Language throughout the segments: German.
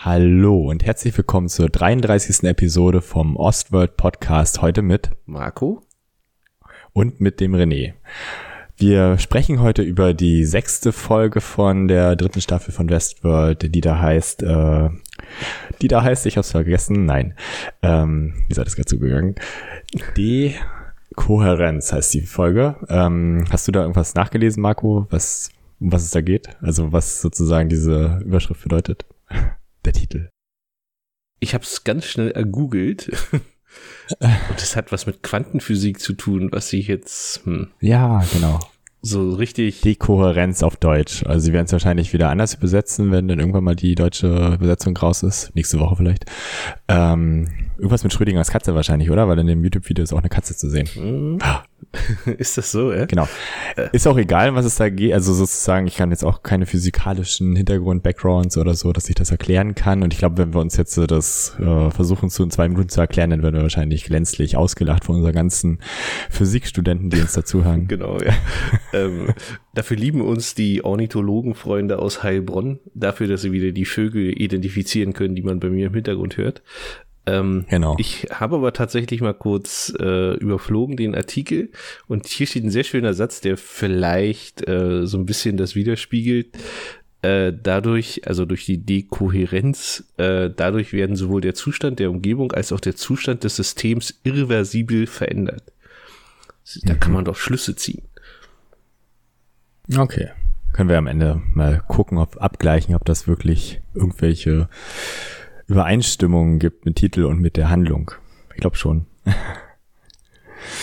Hallo und herzlich willkommen zur 33. Episode vom Ostworld Podcast. Heute mit Marco und mit dem René. Wir sprechen heute über die sechste Folge von der dritten Staffel von Westworld, die da heißt, äh, die da heißt, ich hab's vergessen, nein, ähm, wie seid das gerade zugegangen? Kohärenz heißt die Folge. Ähm, hast du da irgendwas nachgelesen, Marco, was, um was es da geht? Also was sozusagen diese Überschrift bedeutet? Der Titel. Ich habe es ganz schnell ergoogelt. Und es hat was mit Quantenphysik zu tun, was ich jetzt. Hm, Ja, genau. So richtig. Dekohärenz auf Deutsch. Also sie werden es wahrscheinlich wieder anders übersetzen, wenn dann irgendwann mal die deutsche Übersetzung raus ist. Nächste Woche vielleicht. Ähm, irgendwas mit Schrödingers Katze wahrscheinlich, oder? Weil in dem YouTube-Video ist auch eine Katze zu sehen. Hm, ist das so, ja? Genau. Ist auch egal, was es da geht. Also sozusagen, ich kann jetzt auch keine physikalischen Hintergrund-Backgrounds oder so, dass ich das erklären kann. Und ich glaube, wenn wir uns jetzt äh, das äh, versuchen zu in zwei Minuten zu erklären, dann werden wir wahrscheinlich glänzlich ausgelacht von unseren ganzen Physikstudenten, die uns dazuhören. Genau, ja. ähm, dafür lieben uns die Ornithologenfreunde aus Heilbronn, dafür, dass sie wieder die Vögel identifizieren können, die man bei mir im Hintergrund hört. Ähm, Genau. Ich habe aber tatsächlich mal kurz äh, überflogen den Artikel und hier steht ein sehr schöner Satz, der vielleicht äh, so ein bisschen das widerspiegelt. Äh, dadurch, also durch die Dekohärenz, äh, dadurch werden sowohl der Zustand der Umgebung als auch der Zustand des Systems irreversibel verändert. Da kann man doch Schlüsse ziehen. Okay. Können wir am Ende mal gucken, ob abgleichen, ob das wirklich irgendwelche Übereinstimmungen gibt mit Titel und mit der Handlung. Ich glaube schon.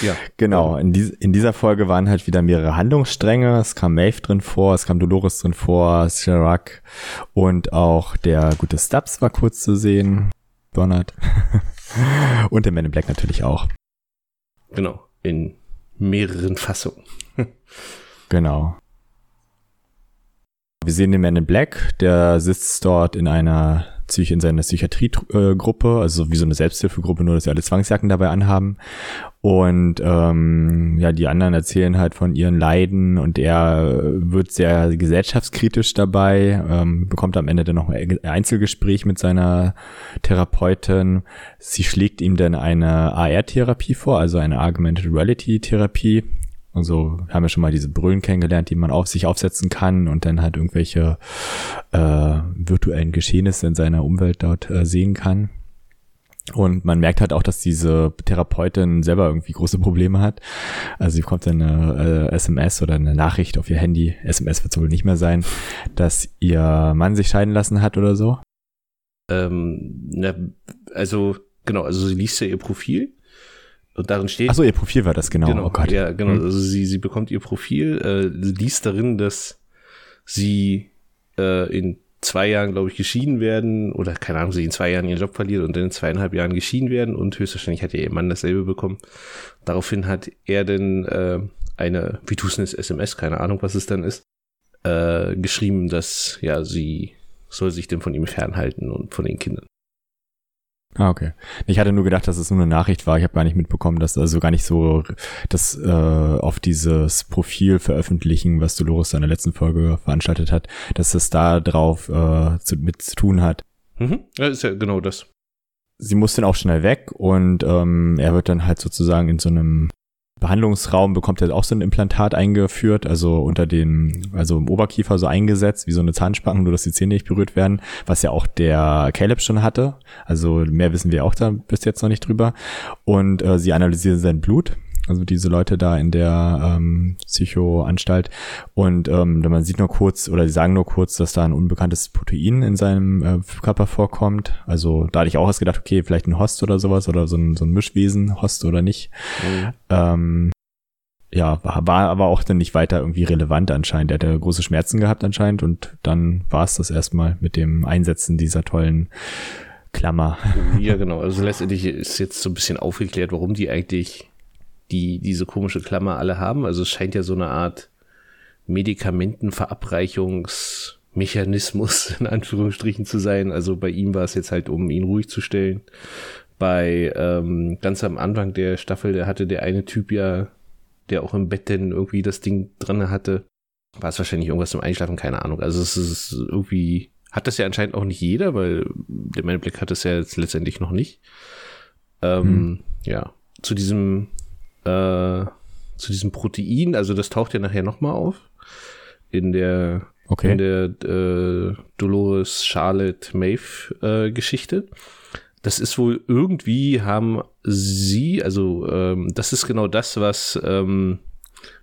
Ja, Genau, in, dies, in dieser Folge waren halt wieder mehrere Handlungsstränge. Es kam Maeve drin vor, es kam Dolores drin vor, Chirac und auch der gute Stubbs war kurz zu sehen. Bernard. und der Man in Black natürlich auch. genau. In mehreren Fassungen. Genau. Wir sehen den Man in Black, der sitzt dort in einer Psych in seiner Psychiatriegruppe, also wie so eine Selbsthilfegruppe, nur dass sie alle Zwangsjacken dabei anhaben. Und ähm, ja, die anderen erzählen halt von ihren Leiden und er wird sehr gesellschaftskritisch dabei, ähm, bekommt am Ende dann noch ein Einzelgespräch mit seiner Therapeutin. Sie schlägt ihm dann eine AR-Therapie vor, also eine Augmented Reality-Therapie. Also wir haben ja schon mal diese Brüllen kennengelernt, die man auf sich aufsetzen kann und dann halt irgendwelche äh, virtuellen Geschehnisse in seiner Umwelt dort äh, sehen kann. Und man merkt halt auch, dass diese Therapeutin selber irgendwie große Probleme hat. Also sie bekommt dann eine äh, SMS oder eine Nachricht auf ihr Handy, SMS wird es wohl nicht mehr sein, dass ihr Mann sich scheiden lassen hat oder so. Ähm, na, also, genau, also sie liest ja ihr Profil und darin steht. Achso, ihr Profil war das, genau. genau oh Gott. Ja, genau. Hm. Also sie, sie bekommt ihr Profil, äh, liest darin, dass sie äh, in zwei Jahren, glaube ich, geschieden werden oder keine Ahnung, sie in zwei Jahren ihren Job verliert und dann in zweieinhalb Jahren geschieden werden und höchstwahrscheinlich hat ja ihr Mann dasselbe bekommen. Daraufhin hat er dann äh, eine, wie tust du es, SMS, keine Ahnung, was es dann ist, äh, geschrieben, dass ja sie soll sich denn von ihm fernhalten und von den Kindern. Ah, okay. Ich hatte nur gedacht, dass es nur eine Nachricht war. Ich habe gar nicht mitbekommen, dass also gar nicht so das äh, auf dieses Profil veröffentlichen, was Dolores in der letzten Folge veranstaltet hat, dass es da drauf äh, zu, mit zu tun hat. Mhm. Ja, ist ja genau das. Sie muss dann auch schnell weg und ähm, er wird dann halt sozusagen in so einem Behandlungsraum bekommt er auch so ein Implantat eingeführt, also unter den, also im Oberkiefer so eingesetzt, wie so eine Zahnspange, nur dass die Zähne nicht berührt werden, was ja auch der Caleb schon hatte. Also mehr wissen wir auch da bis jetzt noch nicht drüber. Und äh, sie analysieren sein Blut, also diese Leute da in der ähm, Psychoanstalt. Und ähm, man sieht nur kurz, oder sie sagen nur kurz, dass da ein unbekanntes Protein in seinem äh, Körper vorkommt. Also da hatte ich auch erst gedacht, okay, vielleicht ein Host oder sowas oder so ein, so ein Mischwesen, Host oder nicht. Mhm. Ähm, ja, war, war aber auch dann nicht weiter irgendwie relevant anscheinend. Er hatte große Schmerzen gehabt anscheinend und dann war es das erstmal mit dem Einsetzen dieser tollen Klammer. Ja, genau. Also letztendlich ist jetzt so ein bisschen aufgeklärt, warum die eigentlich die, diese komische Klammer alle haben. Also es scheint ja so eine Art Medikamentenverabreichungsmechanismus in Anführungsstrichen zu sein. Also bei ihm war es jetzt halt, um ihn ruhig zu stellen. Bei ähm, ganz am Anfang der Staffel, der hatte der eine Typ ja der auch im Bett denn irgendwie das Ding dran hatte. War es wahrscheinlich irgendwas zum Einschlafen, keine Ahnung. Also es ist irgendwie, hat das ja anscheinend auch nicht jeder, weil der Man Black hat es ja jetzt letztendlich noch nicht. Ähm, hm. Ja, zu diesem, äh, zu diesem Protein, also das taucht ja nachher nochmal auf in der okay. in der äh, Dolores Charlotte Maeve äh, Geschichte. Das ist wohl irgendwie haben sie, also ähm, das ist genau das, was ähm,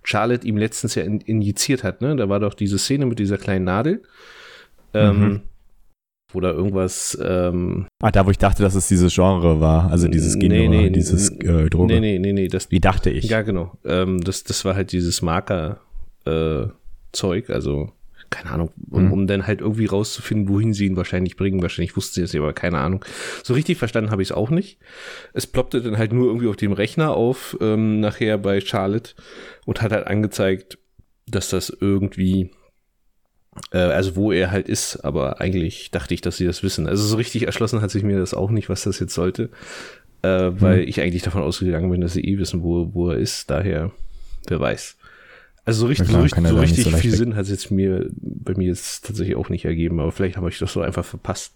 Charlotte ihm letztens ja in, injiziert hat. Ne? Da war doch diese Szene mit dieser kleinen Nadel. Ähm, mhm. Wo da irgendwas. Ähm, ah, da, wo ich dachte, dass es dieses Genre war. Also dieses Gen nee, nee, dieses äh, Droge. Nee, nee, nee, nee. Das, Wie dachte ich? Ja, genau. Ähm, das, das war halt dieses Marker-Zeug. Äh, also keine Ahnung, um, mhm. um dann halt irgendwie rauszufinden, wohin sie ihn wahrscheinlich bringen. Wahrscheinlich wusste sie es ja, aber keine Ahnung. So richtig verstanden habe ich es auch nicht. Es ploppte dann halt nur irgendwie auf dem Rechner auf, ähm, nachher bei Charlotte und hat halt angezeigt, dass das irgendwie, also wo er halt ist, aber eigentlich dachte ich, dass sie das wissen. Also so richtig erschlossen hat sich mir das auch nicht, was das jetzt sollte, äh, weil mhm. ich eigentlich davon ausgegangen bin, dass sie eh wissen, wo, wo er ist. Daher, wer weiß. Also so richtig, klar, so richtig, so richtig so viel weg. Sinn hat es jetzt mir bei mir jetzt tatsächlich auch nicht ergeben, aber vielleicht habe ich das so einfach verpasst.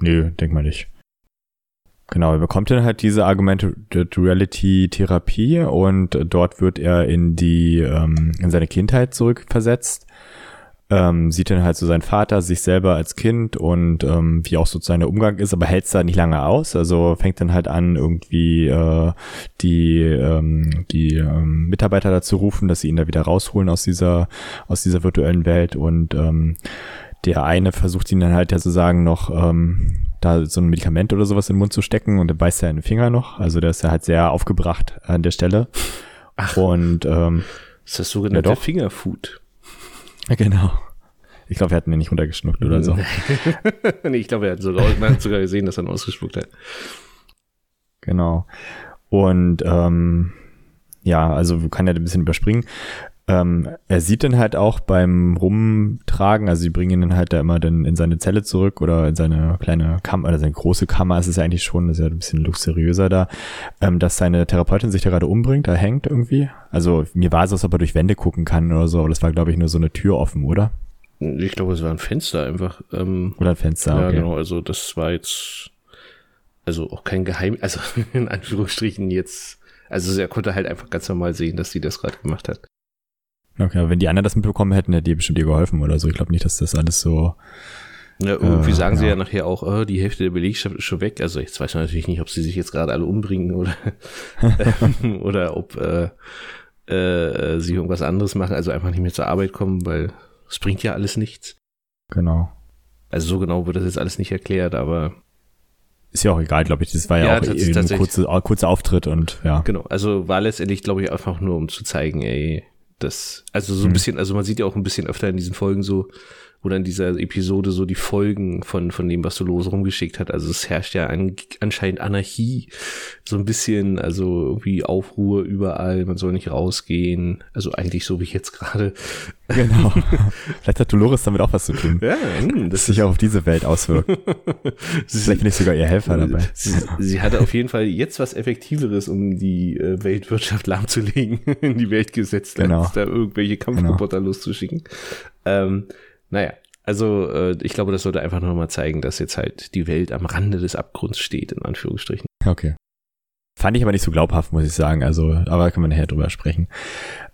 Nö, denk mal nicht. Genau, er bekommt dann halt diese Augmented Reality Therapie und dort wird er in die, ähm, in seine Kindheit zurückversetzt ähm, sieht dann halt so seinen Vater, sich selber als Kind und ähm, wie auch so sein Umgang ist, aber hält es da nicht lange aus. Also fängt dann halt an, irgendwie äh, die, ähm, die ähm, Mitarbeiter dazu rufen, dass sie ihn da wieder rausholen aus dieser, aus dieser virtuellen Welt und ähm, der eine versucht ihn dann halt ja sozusagen noch ähm, da so ein Medikament oder sowas in den Mund zu stecken und der beißt in den Finger noch. Also der ist ja halt sehr aufgebracht an der Stelle. Ach. Und ähm, ist das sogenannte ja, Fingerfood. Genau. Ich glaube, er hat mir nicht runtergeschnuckt oder so. nee, ich glaube, er hat sogar, man hat sogar gesehen, dass er ihn ausgespuckt hat. Genau. Und ähm, ja, also kann er ein bisschen überspringen. Ähm, er sieht dann halt auch beim Rumtragen, also sie bringen ihn dann halt da immer dann in seine Zelle zurück oder in seine kleine Kammer oder seine große Kammer ist es ja eigentlich schon, das ist ja ein bisschen luxuriöser da, ähm, dass seine Therapeutin sich da gerade umbringt, da hängt irgendwie. Also mir war es, als ob er durch Wände gucken kann oder so, aber das war glaube ich nur so eine Tür offen, oder? Ich glaube, es war ein Fenster einfach. Ähm, oder ein Fenster, Ja, okay. genau, also das war jetzt also auch kein Geheim, also in Anführungsstrichen jetzt, also er konnte halt einfach ganz normal sehen, dass sie das gerade gemacht hat. Okay, wenn die anderen das mitbekommen hätten, hätte die bestimmt ihr geholfen oder so. Ich glaube nicht, dass das alles so. Ja, irgendwie äh, sagen ja. sie ja nachher auch, oh, die Hälfte der Belegschaft ist schon weg. Also jetzt weiß man natürlich nicht, ob sie sich jetzt gerade alle umbringen oder oder ob äh, äh, sie irgendwas anderes machen, also einfach nicht mehr zur Arbeit kommen, weil es bringt ja alles nichts. Genau. Also so genau wird das jetzt alles nicht erklärt, aber ist ja auch egal, glaube ich. Das war ja, ja auch ein kurzer, kurzer Auftritt und ja. Genau, also war letztendlich, glaube ich, einfach nur, um zu zeigen, ey, das, also so ein hm. bisschen, also man sieht ja auch ein bisschen öfter in diesen Folgen so, oder in dieser Episode so die Folgen von, von dem, was so los rumgeschickt hat. Also es herrscht ja an, anscheinend Anarchie, so ein bisschen, also irgendwie Aufruhr überall, man soll nicht rausgehen. Also eigentlich so wie jetzt gerade. Genau. Vielleicht hat Dolores damit auch was zu tun. Ja, mh, hm, das sich auch auf diese Welt auswirkt. Vielleicht bin ich sogar ihr Helfer dabei. Sie, sie hatte auf jeden Fall jetzt was Effektiveres, um die äh, Weltwirtschaft lahmzulegen, in die Welt gesetzt, genau. als da irgendwelche Kampfroboter genau. loszuschicken. Ähm, naja, also äh, ich glaube, das sollte einfach nur mal zeigen, dass jetzt halt die Welt am Rande des Abgrunds steht, in Anführungsstrichen. Okay. Fand ich aber nicht so glaubhaft, muss ich sagen. Also, aber kann man nachher drüber sprechen.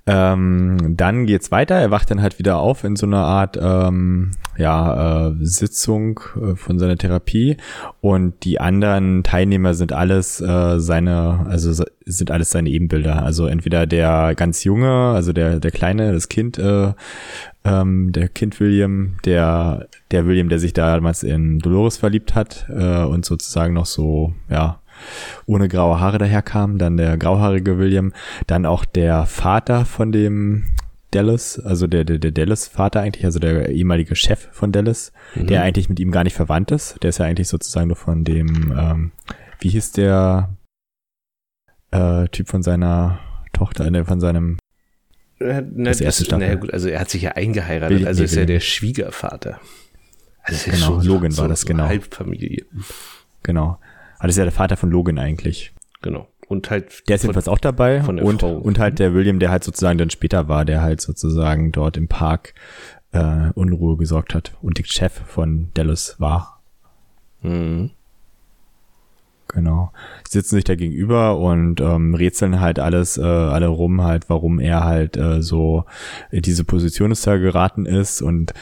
Ähm, dann geht's weiter. Er wacht dann halt wieder auf in so einer Art ähm, ja, äh, Sitzung äh, von seiner Therapie und die anderen Teilnehmer sind alles äh, seine, also sind alles seine Ebenbilder. Also entweder der ganz junge, also der der kleine, das Kind, äh, ähm, der Kind William, der der William, der sich damals in Dolores verliebt hat äh, und sozusagen noch so ja ohne graue Haare daherkam, dann der grauhaarige William, dann auch der Vater von dem Dallas, also der, der, der Dallas-Vater eigentlich, also der ehemalige Chef von Dallas, mhm. der eigentlich mit ihm gar nicht verwandt ist. Der ist ja eigentlich sozusagen nur von dem, ähm, wie hieß der äh, Typ von seiner Tochter, ne, von seinem äh, na, das erste das, na gut, also er hat sich ja eingeheiratet, Will, also nee, ist er der Schwiegervater. Also genau, Logan war so, das, genau. Halbfamilie. Genau. Aber das ist ja der Vater von Logan eigentlich. Genau. Und halt. Der ist jedenfalls auch dabei. von der und, Frau. und halt der William, der halt sozusagen dann später war, der halt sozusagen dort im Park äh, Unruhe gesorgt hat und der Chef von Dallas war. Mhm. Genau. Sitzen sich da gegenüber und ähm, rätseln halt alles, äh, alle rum halt, warum er halt äh, so in diese Position ist da geraten ist. Und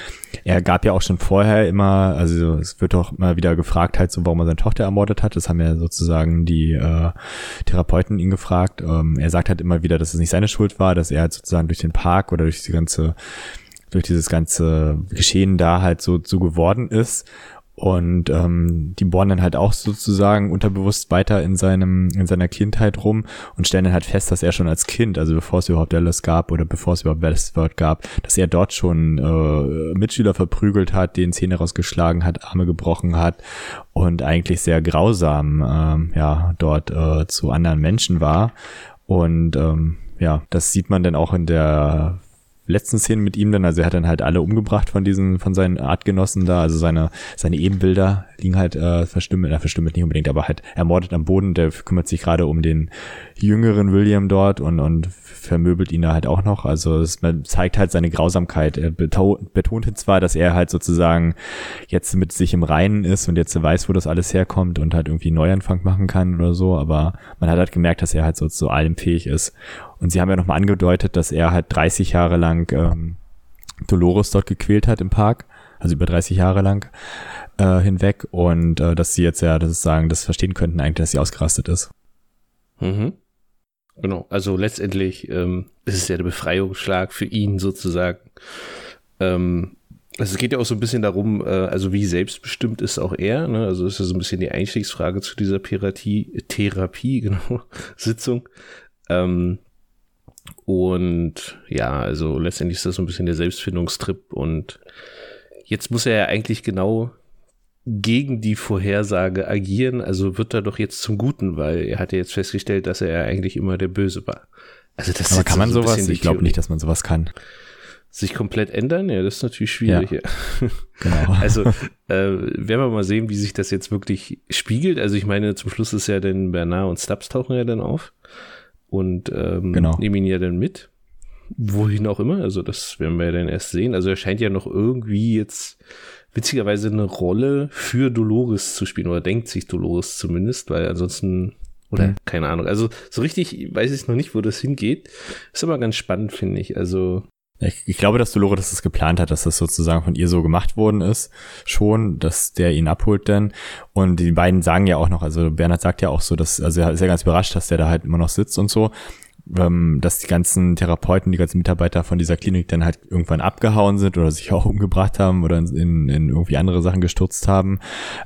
er gab ja auch schon vorher immer, also es wird auch immer wieder gefragt halt so, warum er seine Tochter ermordet hat. Das haben ja sozusagen die äh, Therapeuten ihn gefragt. Ähm, er sagt halt immer wieder, dass es nicht seine Schuld war, dass er halt sozusagen durch den Park oder durch die ganze durch dieses ganze Geschehen da halt so, so geworden ist. Und ähm, die bohren dann halt auch sozusagen unterbewusst weiter in seinem in seiner Kindheit rum und stellen dann halt fest, dass er schon als Kind, also bevor es überhaupt Dallas gab oder bevor es überhaupt Westworld gab, dass er dort schon äh, Mitschüler verprügelt hat, denen Zähne rausgeschlagen hat, Arme gebrochen hat und eigentlich sehr grausam ähm, ja dort äh, zu anderen Menschen war. Und ähm, ja, das sieht man dann auch in der letzten Szenen mit ihm dann, also er hat dann halt alle umgebracht von diesen, von seinen Artgenossen da, also seine, seine Ebenbilder liegen halt äh, verstümmelt, äh, verstümmelt nicht unbedingt, aber halt ermordet am Boden, der kümmert sich gerade um den jüngeren William dort und, und vermöbelt ihn da halt auch noch, also es man zeigt halt seine Grausamkeit, er betont, betont zwar, dass er halt sozusagen jetzt mit sich im Reinen ist und jetzt weiß, wo das alles herkommt und halt irgendwie Neuanfang machen kann oder so, aber man hat halt gemerkt, dass er halt so zu allem fähig ist und sie haben ja nochmal angedeutet, dass er halt 30 Jahre lang ähm, Dolores dort gequält hat im Park, also über 30 Jahre lang äh, hinweg. Und äh, dass sie jetzt ja, das sagen, das verstehen könnten eigentlich, dass sie ausgerastet ist. Mhm. Genau, also letztendlich ähm, ist es ja der Befreiungsschlag für ihn sozusagen. Ähm, also es geht ja auch so ein bisschen darum, äh, also wie selbstbestimmt ist auch er. Ne? Also ist ja so ein bisschen die Einstiegsfrage zu dieser Piratie, Therapie, genau, Sitzung. Ähm, und ja, also letztendlich ist das so ein bisschen der Selbstfindungstrip und jetzt muss er ja eigentlich genau gegen die Vorhersage agieren, also wird er doch jetzt zum Guten, weil er hat ja jetzt festgestellt, dass er ja eigentlich immer der Böse war. Also das Aber ist kann man so sowas? Ich glaube nicht, dass man sowas kann. Sich komplett ändern? Ja, das ist natürlich schwierig. Ja. Genau. Also äh, werden wir mal sehen, wie sich das jetzt wirklich spiegelt. Also ich meine, zum Schluss ist ja dann Bernard und Stubbs tauchen ja dann auf und ähm, Genau. nehmen ihn ja dann mit. Wohin auch immer. Also das werden wir ja dann erst sehen. Also er scheint ja noch irgendwie jetzt witzigerweise eine Rolle für Dolores zu spielen oder denkt sich Dolores zumindest, weil ansonsten oder Mhm. keine Ahnung. Also so richtig weiß ich noch nicht, wo das hingeht. Ist aber ganz spannend, finde ich. Also Ich, ich glaube, dass Dolores das geplant hat, dass das sozusagen von ihr so gemacht worden ist, schon, dass der ihn abholt dann. Und die beiden sagen ja auch noch, also Bernhard sagt ja auch so, dass, also er ist ja ganz überrascht, dass der da halt immer noch sitzt und so, ähm, dass die ganzen Therapeuten, die ganzen Mitarbeiter von dieser Klinik dann halt irgendwann abgehauen sind oder sich auch umgebracht haben oder in, in irgendwie andere Sachen gestürzt haben,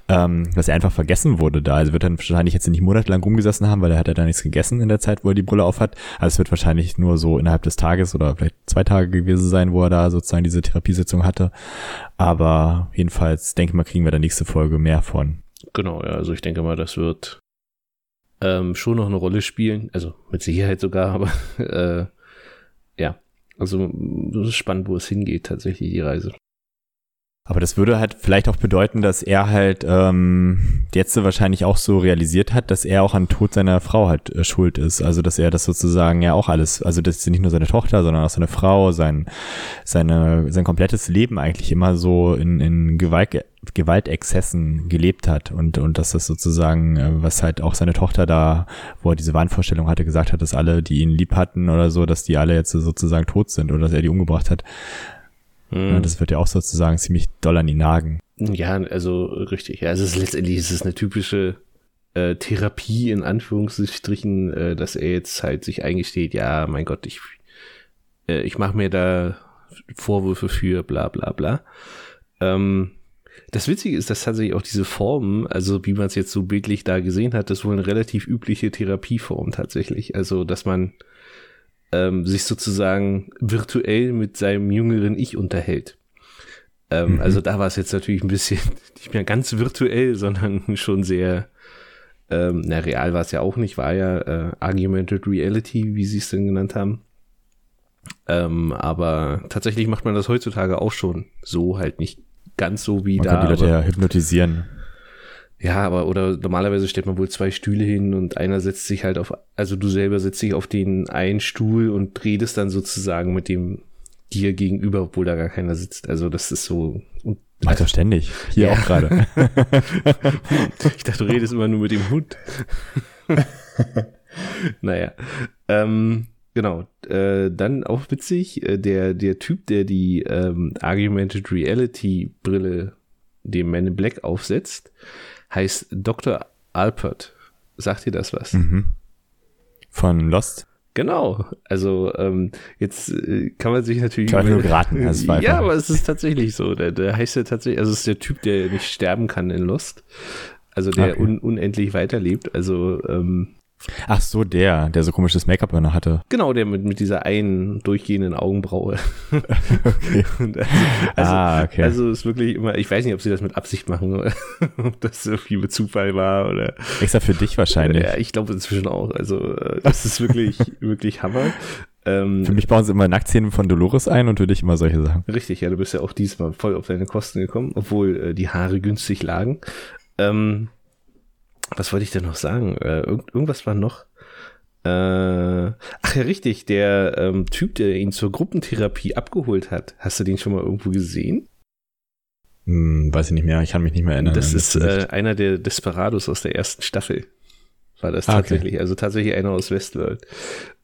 ähm, dass er einfach vergessen wurde da. Also wird dann wahrscheinlich jetzt nicht monatelang rumgesessen haben, weil er hat ja da nichts gegessen in der Zeit, wo er die Brille auf hat. Also es wird wahrscheinlich nur so innerhalb des Tages oder vielleicht zwei Tage gewesen sein, wo er da sozusagen diese Therapiesitzung hatte. Aber jedenfalls denke mal, kriegen wir da nächste Folge mehr von. Genau, ja, also ich denke mal, das wird ähm, schon noch eine Rolle spielen. Also mit Sicherheit sogar, aber äh, ja, also es ist spannend, wo es hingeht, tatsächlich die Reise. Aber das würde halt vielleicht auch bedeuten, dass er halt ähm, jetzt wahrscheinlich auch so realisiert hat, dass er auch an Tod seiner Frau halt äh, schuld ist. Also dass er das sozusagen ja auch alles, also das ist nicht nur seine Tochter, sondern auch seine Frau, sein, seine, sein komplettes Leben eigentlich immer so in, in Gewalt, Gewaltexzessen gelebt hat und, und dass das sozusagen, äh, was halt auch seine Tochter da, wo er diese Wahnvorstellung hatte, gesagt hat, dass alle, die ihn lieb hatten oder so, dass die alle jetzt sozusagen tot sind oder dass er die umgebracht hat. Ja, das wird ja auch sozusagen ziemlich doll an ihn nagen. Ja, also richtig. Ja, es ist letztendlich ist es eine typische äh, Therapie in Anführungsstrichen, äh, dass er jetzt halt sich eingesteht, ja, mein Gott, ich äh, ich mache mir da Vorwürfe für, bla bla bla. Ähm, das Witzige ist, dass tatsächlich auch diese Formen, also wie man es jetzt so bildlich da gesehen hat, das ist wohl eine relativ übliche Therapieform tatsächlich. Also, dass man ähm, sich sozusagen virtuell mit seinem jüngeren Ich unterhält. Ähm, Mhm. Also da war es jetzt natürlich ein bisschen nicht mehr ganz virtuell, sondern schon sehr, ähm, na real war es ja auch nicht, war ja äh, Argumented Reality, wie sie es denn genannt haben. Ähm, aber tatsächlich macht man das heutzutage auch schon so, halt nicht ganz so wie Man da. kann die Leute ja hypnotisieren. Ja, aber oder normalerweise stellt man wohl zwei Stühle hin und einer setzt sich halt auf, also du selber setzt dich auf den einen Stuhl und redest dann sozusagen mit dem dir gegenüber, obwohl da gar keiner sitzt. Also das ist so. Und Macht er ständig. Hier Ja. auch gerade. ich dachte, du redest immer nur mit dem Hund. naja. Ähm, genau. Äh, dann auch witzig, äh, der, der Typ, der die ähm, Argumented Reality Brille dem Man in Black aufsetzt, heißt Dr. Alpert. Sagt dir das was? mhm. Von Lost. Genau. Also ähm, jetzt äh, kann man sich natürlich. Ich habe nur geraten. War ja, aber es ist tatsächlich so. Der, der heißt ja tatsächlich, also es ist der Typ, der nicht sterben kann in Lost. Also der Okay. un, unendlich weiterlebt. Also ähm, Ach so, der, der so komisches Make-up noch hatte. genau, der mit, mit dieser einen durchgehenden Augenbraue. Okay. Also, also, ah, okay. also ist wirklich immer, ich weiß nicht, ob sie das mit Absicht machen oder ob das irgendwie mit Zufall war oder Extra für dich wahrscheinlich. ja, ich glaube inzwischen auch. Also äh, das ist wirklich, wirklich Hammer. Ähm, Für mich bauen sie immer Nacktszenen von Dolores ein und für dich immer solche Sachen. Richtig, ja, du bist ja auch diesmal voll auf deine Kosten gekommen, obwohl äh, die Haare günstig lagen. Ähm, was wollte ich denn noch sagen? Äh, irgend, irgendwas war noch. Äh, ach ja, richtig, der ähm, Typ, der ihn zur Gruppentherapie abgeholt hat. Hast du den schon mal irgendwo gesehen? Hm, weiß ich nicht mehr, ich kann mich nicht mehr erinnern. das ist äh, einer der Desperados aus der ersten Staffel. War das Ah, okay. tatsächlich. Also tatsächlich einer aus Westworld.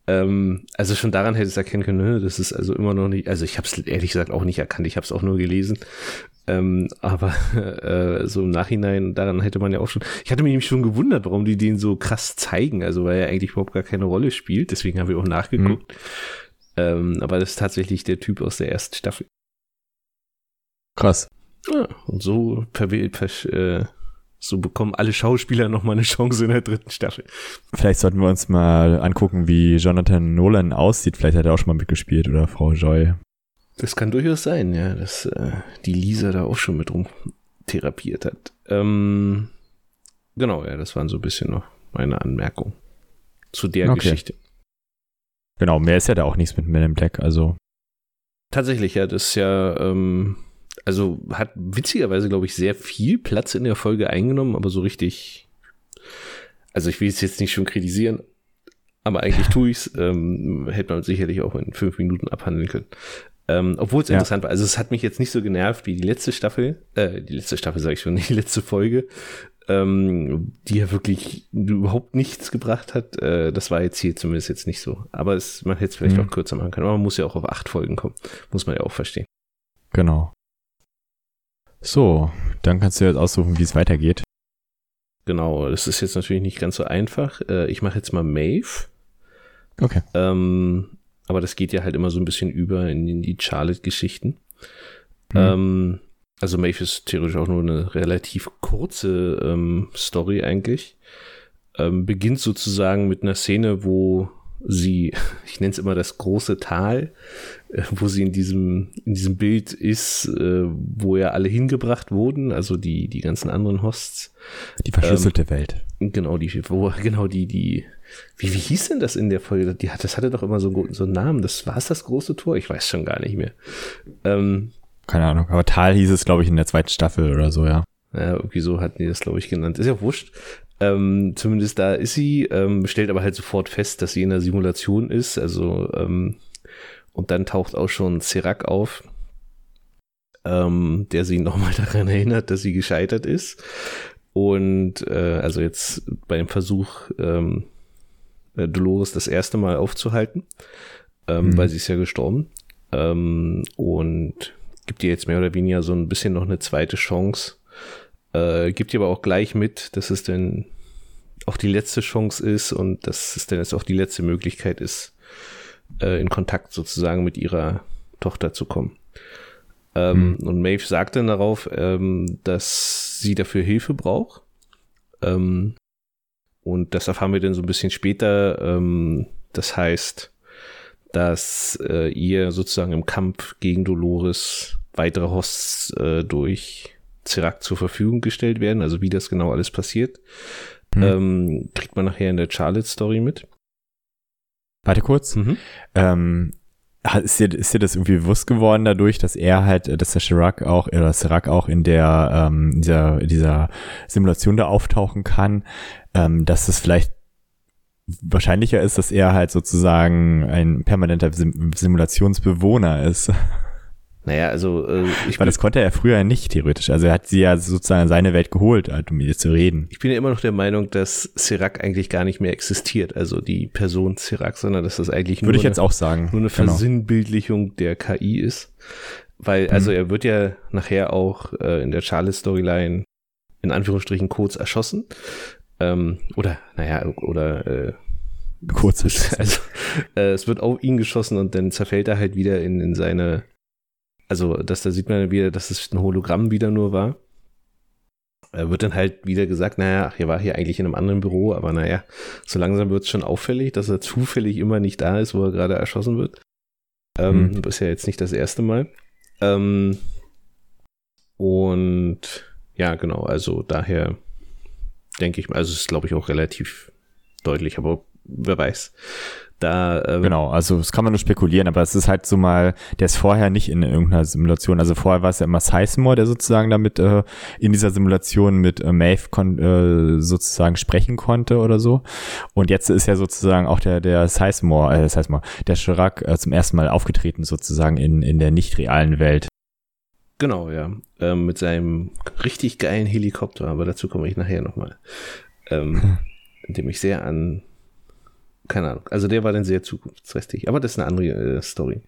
Ähm, also schon daran hätte ich es erkennen können, ne? das ist also immer noch nicht, also ich habe es ehrlich gesagt auch nicht erkannt, ich habe es auch nur gelesen. Ähm, aber äh, so im Nachhinein, daran hätte man ja auch schon. Ich hatte mich nämlich schon gewundert, warum die den so krass zeigen, also weil er eigentlich überhaupt gar keine Rolle spielt, deswegen habe ich auch nachgeguckt. Ähm, aber das ist tatsächlich der Typ aus der ersten Staffel. krass. Ja, und so, verwäh- versch- äh, so bekommen alle Schauspieler nochmal eine Chance in der dritten Staffel. Vielleicht sollten wir uns mal angucken, wie Jonathan Nolan aussieht. Vielleicht hat er auch schon mal mitgespielt oder Frau Joy. Das kann durchaus sein, ja, dass äh, die Lisa da auch schon mit rum therapiert hat. Ähm, genau, ja, das waren so ein bisschen noch meine Anmerkungen zu der Okay. Geschichte. Genau, mehr ist ja da auch nichts mit Men in Black. Also, Tatsächlich, ja, das ist ja, ähm, also hat witzigerweise, glaube ich, sehr viel Platz in der Folge eingenommen, aber so richtig, also ich will es jetzt nicht schon kritisieren, aber eigentlich tue ich es, ähm, hätte man sicherlich auch in fünf Minuten abhandeln können. Ähm, Obwohl es Ja. interessant war. Also es hat mich jetzt nicht so genervt wie die letzte Staffel, äh, die letzte Staffel sage ich schon, die letzte Folge, ähm, die ja wirklich überhaupt nichts gebracht hat. Äh, das war jetzt hier zumindest jetzt nicht so. Aber es, man hätte es vielleicht Mhm. auch kürzer machen können. Aber man muss ja auch auf acht Folgen kommen. Muss man ja auch verstehen. genau. So, dann kannst du jetzt aussuchen, wie es weitergeht. Genau, das ist jetzt natürlich nicht ganz so einfach. Äh, ich mache jetzt mal Maeve. Okay. Ähm, aber das geht ja halt immer so ein bisschen über in, in die Charlotte-Geschichten. Mhm. Ähm, also Maeve ist theoretisch auch nur eine relativ kurze ähm, Story eigentlich. Ähm, beginnt sozusagen mit einer Szene, wo sie, ich nenne es immer das große Tal, äh, wo sie in diesem, in diesem Bild ist, äh, wo ja alle hingebracht wurden, also die, die ganzen anderen Hosts. Die verschlüsselte Welt. Genau, die, wo, genau, die, die, wie, wie hieß denn das in der Folge? Die hat, das hatte doch immer so einen, so einen Namen. Das war es das große Tor? Ich weiß schon gar nicht mehr. Ähm, Keine Ahnung. Aber Tal hieß es, glaube ich, in der zweiten Staffel oder so, ja. Ja, irgendwie so hatten die das, glaube ich, genannt. Ist ja wurscht. Ähm, zumindest da ist sie, ähm, stellt aber halt sofort fest, dass sie in der Simulation ist. Also, ähm, und dann taucht auch schon Serac auf, ähm, der sie nochmal daran erinnert, dass sie gescheitert ist. Und äh, also jetzt bei dem Versuch, ähm, äh, Dolores das erste Mal aufzuhalten, ähm, Mhm. weil sie ist ja gestorben. Ähm, und gibt ihr jetzt mehr oder weniger so ein bisschen noch eine zweite Chance. Äh, gibt ihr aber auch gleich mit, dass es denn auch die letzte Chance ist und dass es denn jetzt auch die letzte Möglichkeit ist, äh, in Kontakt sozusagen mit ihrer Tochter zu kommen. Ähm, Und Maeve sagt dann darauf, ähm, dass sie dafür Hilfe braucht. Ähm, und das erfahren wir dann so ein bisschen später. Ähm, das heißt, dass äh, ihr sozusagen im Kampf gegen Dolores weitere Hosts äh, durch Serac zur Verfügung gestellt werden. Also wie das genau alles passiert, Hm. ähm, kriegt man nachher in der Charlotte-Story mit. Warte kurz. Mhm. Ähm, ist dir, ist dir das irgendwie bewusst geworden dadurch, dass er halt, dass der Chirac auch, oder Serac auch in der, ähm, dieser, dieser Simulation da auftauchen kann, ähm, dass es vielleicht wahrscheinlicher ist, dass er halt sozusagen ein permanenter Sim Simulationsbewohner ist. Naja, also äh, ich Weil das konnte er früher nicht, theoretisch. Also er hat sie ja sozusagen in seine Welt geholt, halt, um mit ihr zu reden. Ich bin ja immer noch der Meinung, dass Sirac eigentlich gar nicht mehr existiert, also die Person Sirac, sondern dass das eigentlich Würde ich jetzt eine, auch sagen. nur eine genau. Versinnbildlichung der KI ist. Weil, also mhm. er wird ja nachher auch äh, in der Charles-Storyline in Anführungsstrichen kurz erschossen. Ähm, oder, naja, oder äh, kurz Also äh, es wird auf ihn geschossen und dann zerfällt er halt wieder in, in seine also das, da sieht man wieder, dass es ein Hologramm wieder nur war. Er wird dann halt wieder gesagt, naja, ach, er war hier eigentlich in einem anderen Büro, aber naja, so langsam wird es schon auffällig, dass er zufällig immer nicht da ist, wo er gerade erschossen wird. Ähm, mhm. Das ist ja jetzt nicht das erste Mal. Ähm, und ja, genau, also daher denke ich mal, also es ist glaube ich auch relativ deutlich, aber wer weiß. Da, ähm, genau, also das kann man nur spekulieren, aber es ist halt so mal, der ist vorher nicht in irgendeiner Simulation. Also vorher war es ja immer Sizemore, der sozusagen damit äh, in dieser Simulation mit äh, Maeve äh, sozusagen sprechen konnte oder so. Und jetzt ist ja sozusagen auch der der Sizemore, äh, Sizemore, der Chirac äh, zum ersten Mal aufgetreten sozusagen in in der nicht realen Welt. Genau, ja, ähm, mit seinem richtig geilen Helikopter, aber dazu komme ich nachher nochmal. Ähm, hm. dem ich sehr an keine Ahnung. Also der war dann sehr zukunftsträchtig. Aber das ist eine andere äh, Story.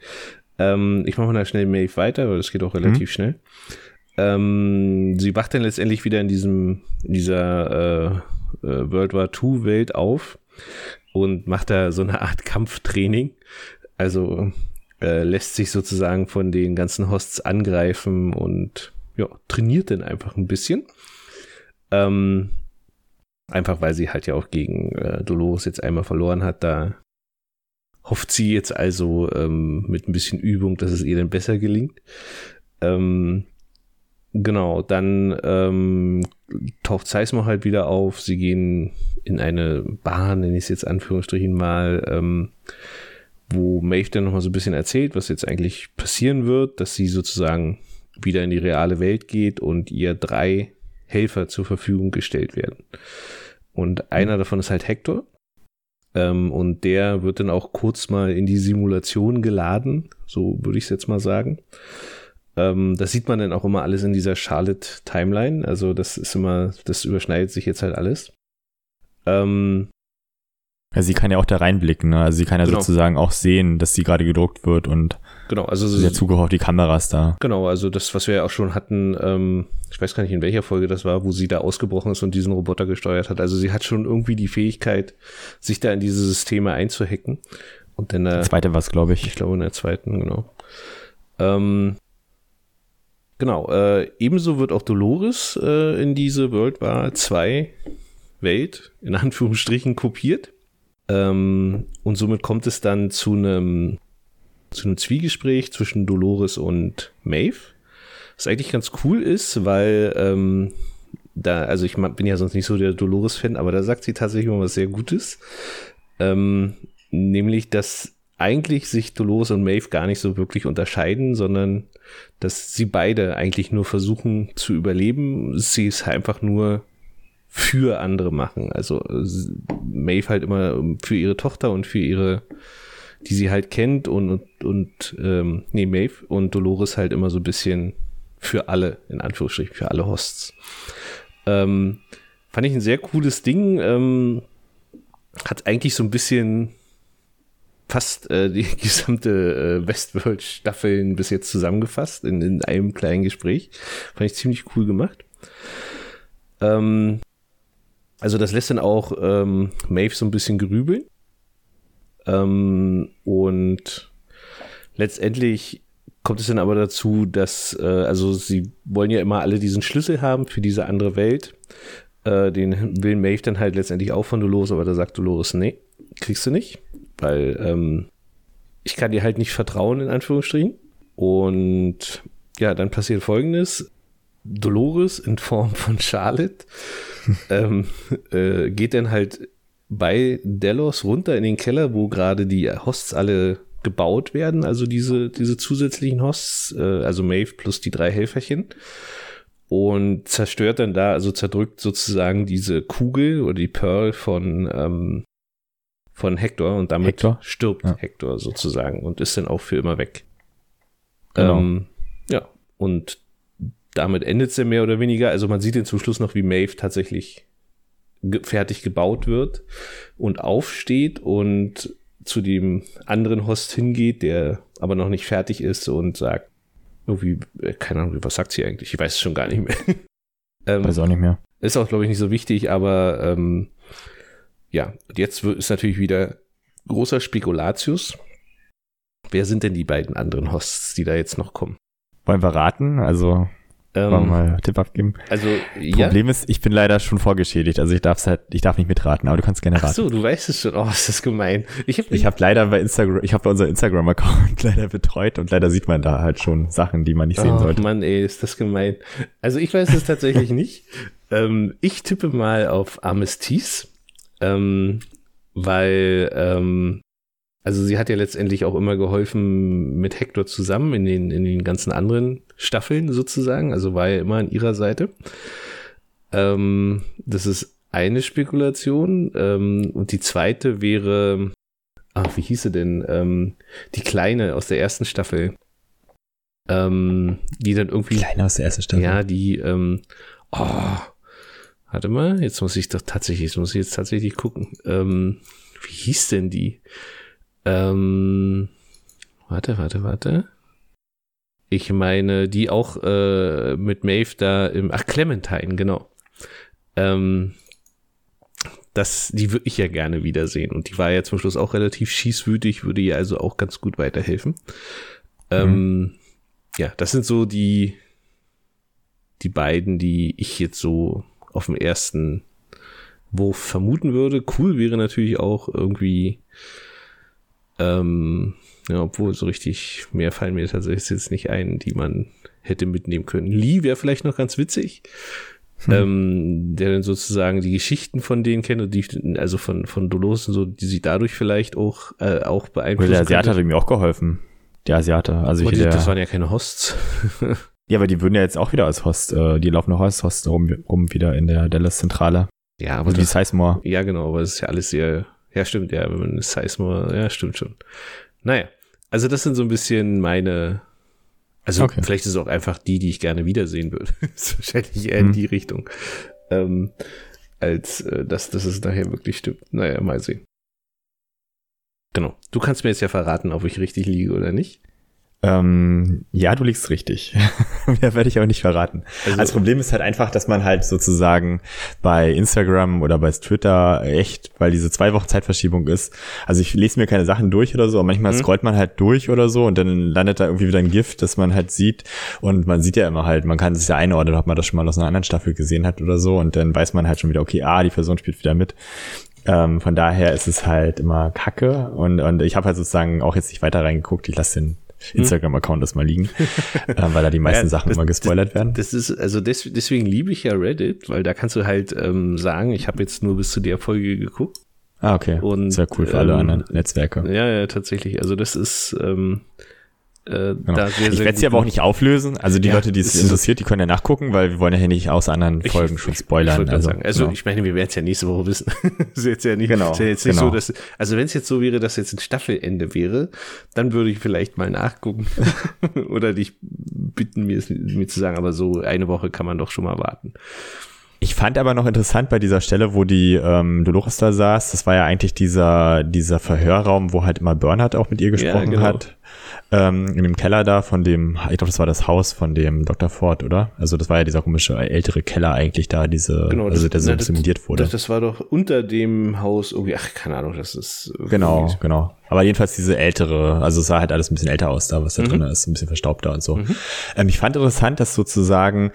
Ähm, ich mache mal schnell Maeve weiter, weil das geht auch relativ mhm. schnell. Ähm, sie wacht dann letztendlich wieder in diesem, in dieser äh, äh, World War II Welt auf und macht da so eine Art Kampftraining. Also äh, lässt sich sozusagen von den ganzen Hosts angreifen und ja, trainiert dann einfach ein bisschen. Ähm, Einfach weil sie halt ja auch gegen äh, Dolores jetzt einmal verloren hat. Da hofft sie jetzt also ähm, mit ein bisschen Übung, dass es ihr dann besser gelingt. Ähm, genau, dann ähm, taucht Seismo halt wieder auf. Sie gehen in eine Bahn, nenne ich es jetzt Anführungsstrichen mal, ähm, wo Maeve dann nochmal so ein bisschen erzählt, was jetzt eigentlich passieren wird, dass sie sozusagen wieder in die reale Welt geht und ihr drei Helfer zur Verfügung gestellt werden. Und einer davon ist halt Hector. Ähm, und der wird dann auch kurz mal in die Simulation geladen, so würde ich es jetzt mal sagen. Ähm, das sieht man dann auch immer alles in dieser Charlotte Timeline. Also das ist immer, das überschneidet sich jetzt halt alles. Ähm, ja, sie kann ja auch da reinblicken, ne? Also sie kann ja genau. sozusagen auch sehen, dass sie gerade gedruckt wird und genau, also der Zugriff auf die Kameras da. Genau, also das, was wir ja auch schon hatten, ähm, ich weiß gar nicht, in welcher Folge das war, wo sie da ausgebrochen ist und diesen Roboter gesteuert hat. Also sie hat schon irgendwie die Fähigkeit, sich da in diese Systeme einzuhacken. Und dann der zweite war es, glaube ich. Ich glaube in der zweiten, genau. Ähm, genau, äh, ebenso wird auch Dolores äh, in diese World War 2 Welt in Anführungsstrichen kopiert. Ähm, und somit kommt es dann zu einem, zu einem Zwiegespräch zwischen Dolores und Maeve. Was eigentlich ganz cool ist, weil ähm, da, also ich bin ja sonst nicht so der Dolores-Fan, aber da sagt sie tatsächlich mal was sehr Gutes. Ähm, nämlich, dass eigentlich sich Dolores und Maeve gar nicht so wirklich unterscheiden, sondern dass sie beide eigentlich nur versuchen zu überleben. Sie ist einfach nur für andere machen. Also Maeve halt immer für ihre Tochter und für ihre, die sie halt kennt und, und, und ähm, nee, Maeve und Dolores halt immer so ein bisschen für alle, in Anführungsstrichen, für alle Hosts. Ähm, fand ich ein sehr cooles Ding. Ähm, hat eigentlich so ein bisschen fast äh, die gesamte äh, Westworld-Staffeln bis jetzt zusammengefasst in, in einem kleinen Gespräch. Fand ich ziemlich cool gemacht. Ähm, also das lässt dann auch ähm, Maeve so ein bisschen grübeln. Ähm, und letztendlich kommt es dann aber dazu, dass, äh, also sie wollen ja immer alle diesen Schlüssel haben für diese andere Welt. Äh, den will Maeve dann halt letztendlich auch von Dolores, aber da sagt Dolores, nee, kriegst du nicht, weil ähm, ich kann dir halt nicht vertrauen, in Anführungsstrichen. Und ja, dann passiert folgendes. Dolores in Form von Charlotte ähm, äh, geht dann halt bei Delos runter in den Keller, wo gerade die Hosts alle gebaut werden, also diese, diese zusätzlichen Hosts, äh, also Maeve plus die drei Helferchen. Und zerstört dann da, also zerdrückt sozusagen diese Kugel oder die Pearl von, ähm, von Hector und damit Hector? stirbt Ja. Hector sozusagen und ist dann auch für immer weg. Genau. Ähm, ja, und damit endet es ja mehr oder weniger. Also man sieht den zum Schluss noch, wie Maeve tatsächlich ge fertig gebaut wird und aufsteht und zu dem anderen Host hingeht, der aber noch nicht fertig ist und sagt, irgendwie, äh, keine Ahnung, was sagt sie eigentlich? Ich weiß es schon gar nicht mehr. ähm, Weiß auch nicht mehr. ist auch, glaube ich, nicht so wichtig, aber ähm, ja, und jetzt ist natürlich wieder großer Spekulatius. Wer sind denn die beiden anderen Hosts, die da jetzt noch kommen? Wollen wir raten? Also, Ähm, mal Tipp abgeben? also, ja. Problem ist, ich bin leider schon vorgeschädigt. Also ich darf's halt, ich darf nicht mitraten, aber du kannst gerne Ach raten. so, du weißt es schon. Oh, ist das gemein. Ich habe Ich habe leider bei Instagram, ich habe unser Instagram-Account leider betreut und leider sieht man da halt schon Sachen, die man nicht sehen oh, sollte. Mann, ey, ist das gemein. Also ich weiß es tatsächlich nicht. Ähm, ich tippe mal auf Armistice, ähm, weil ähm, also sie hat ja letztendlich auch immer geholfen mit Hector zusammen in den in den ganzen anderen Staffeln sozusagen. Also war ja immer an ihrer Seite. Ähm, das ist eine Spekulation ähm, und die zweite wäre, ach wie hieß sie denn? Ähm, die kleine aus der ersten Staffel ähm, die dann irgendwie, Kleiner aus der ersten Staffel. ja, die, ähm, oh, warte mal, jetzt muss ich doch tatsächlich, jetzt muss ich jetzt tatsächlich gucken. Ähm, wie hieß denn die? Warte, warte, warte. Ich meine, die auch äh, mit Maeve da im, ach, Clementine, genau. Ähm, das, die würde ich ja gerne wiedersehen. Und die war ja zum Schluss auch relativ schießwütig, würde ihr also auch ganz gut weiterhelfen. Ähm, ja, das sind so die, die beiden, die ich jetzt so auf dem ersten Wurf vermuten würde. Cool wäre natürlich auch irgendwie, ähm, ja, obwohl so richtig mehr fallen mir tatsächlich jetzt nicht ein, die man hätte mitnehmen können. Lee wäre vielleicht noch ganz witzig. Ähm, der dann sozusagen die Geschichten von denen kennt und die, also von, von Dolores und so, die sie dadurch vielleicht auch, äh, auch Oder beeinflussen der Asiate könnte. hat mir auch geholfen. Der Asiate. Also ich, die, der, das waren ja keine Hosts. ja, aber die würden ja jetzt auch wieder als Host, äh, die laufen noch als Host rum, rum wieder in der Dallas-Zentrale. Ja, aber Also wie das, Sizemore. ja, genau, aber es ist ja alles sehr, ja, stimmt, ja, wenn man Sizemore, ja, stimmt schon. Naja, also das sind so ein bisschen meine, also Okay. vielleicht ist es auch einfach die, die ich gerne wiedersehen würde. ist wahrscheinlich eher in Mhm. die Richtung, ähm, als äh, dass, dass es nachher wirklich stimmt. Naja, mal sehen. Genau. Du kannst mir jetzt ja verraten, ob ich richtig liege oder nicht. Ähm, ja, du liegst richtig. Mehr werde ich aber nicht verraten. Also- das Problem ist halt einfach, dass man halt sozusagen bei Instagram oder bei Twitter echt, weil diese zwei Wochen Zeitverschiebung ist, also ich lese mir keine Sachen durch oder so, aber manchmal Mhm. scrollt man halt durch oder so und dann landet da irgendwie wieder ein Gift, das man halt sieht und man sieht ja immer halt, man kann es ja einordnen, ob man das schon mal aus einer anderen Staffel gesehen hat oder so und dann weiß man halt schon wieder, okay, ah, die Person spielt wieder mit. Ähm, von daher ist es halt immer Kacke und, und ich habe halt sozusagen auch jetzt nicht weiter reingeguckt, ich lasse den Instagram-Account das mal liegen, äh, weil da die meisten? Ja, Sachen das- immer gespoilert werden. Das ist, also des, deswegen liebe ich ja Reddit, weil da kannst du halt ähm, sagen, ich habe jetzt nur bis zu der Folge geguckt. Ah, okay. Und, Sehr cool für alle ähm, anderen Netzwerke. Ja, ja, tatsächlich. Also das ist ähm, äh, Genau. da sehr, ich sehr werde sie aber auch nicht auflösen. Also die Ja, Leute, die es interessiert, die können ja nachgucken, weil wir wollen ja hier nicht aus anderen Ich- Folgen schon Ich spoilern. wollte gerade also, sagen. Also genau. ich meine, wir werden es ja nächste Woche wissen. ist jetzt ja nicht, Genau, ist ja jetzt nicht genau. so, dass, also wenn es jetzt so wäre, dass jetzt ein Staffelende wäre, dann würde ich vielleicht mal nachgucken oder dich bitten, mir, es- mir zu sagen, aber so eine Woche kann man doch schon mal warten. Ich fand aber noch interessant bei dieser Stelle, wo die ähm, Dolores da saß, das war ja eigentlich dieser, dieser Verhörraum, wo halt immer Bernhard auch mit ihr gesprochen genau. hat. Ähm, in dem Keller da von dem, ich glaube, das war das Haus von dem Dr. Ford, oder? Also das war ja dieser komische ältere Keller eigentlich da, diese, Genau, also der so simuliert wurde. Das, das war doch unter dem Haus irgendwie, ach, keine Ahnung, das ist Genau, genau. Aber jedenfalls diese ältere, also es sah halt alles ein bisschen älter aus da, was da Mhm. drin ist, ein bisschen verstaubter und so. Ähm, ich fand interessant, dass sozusagen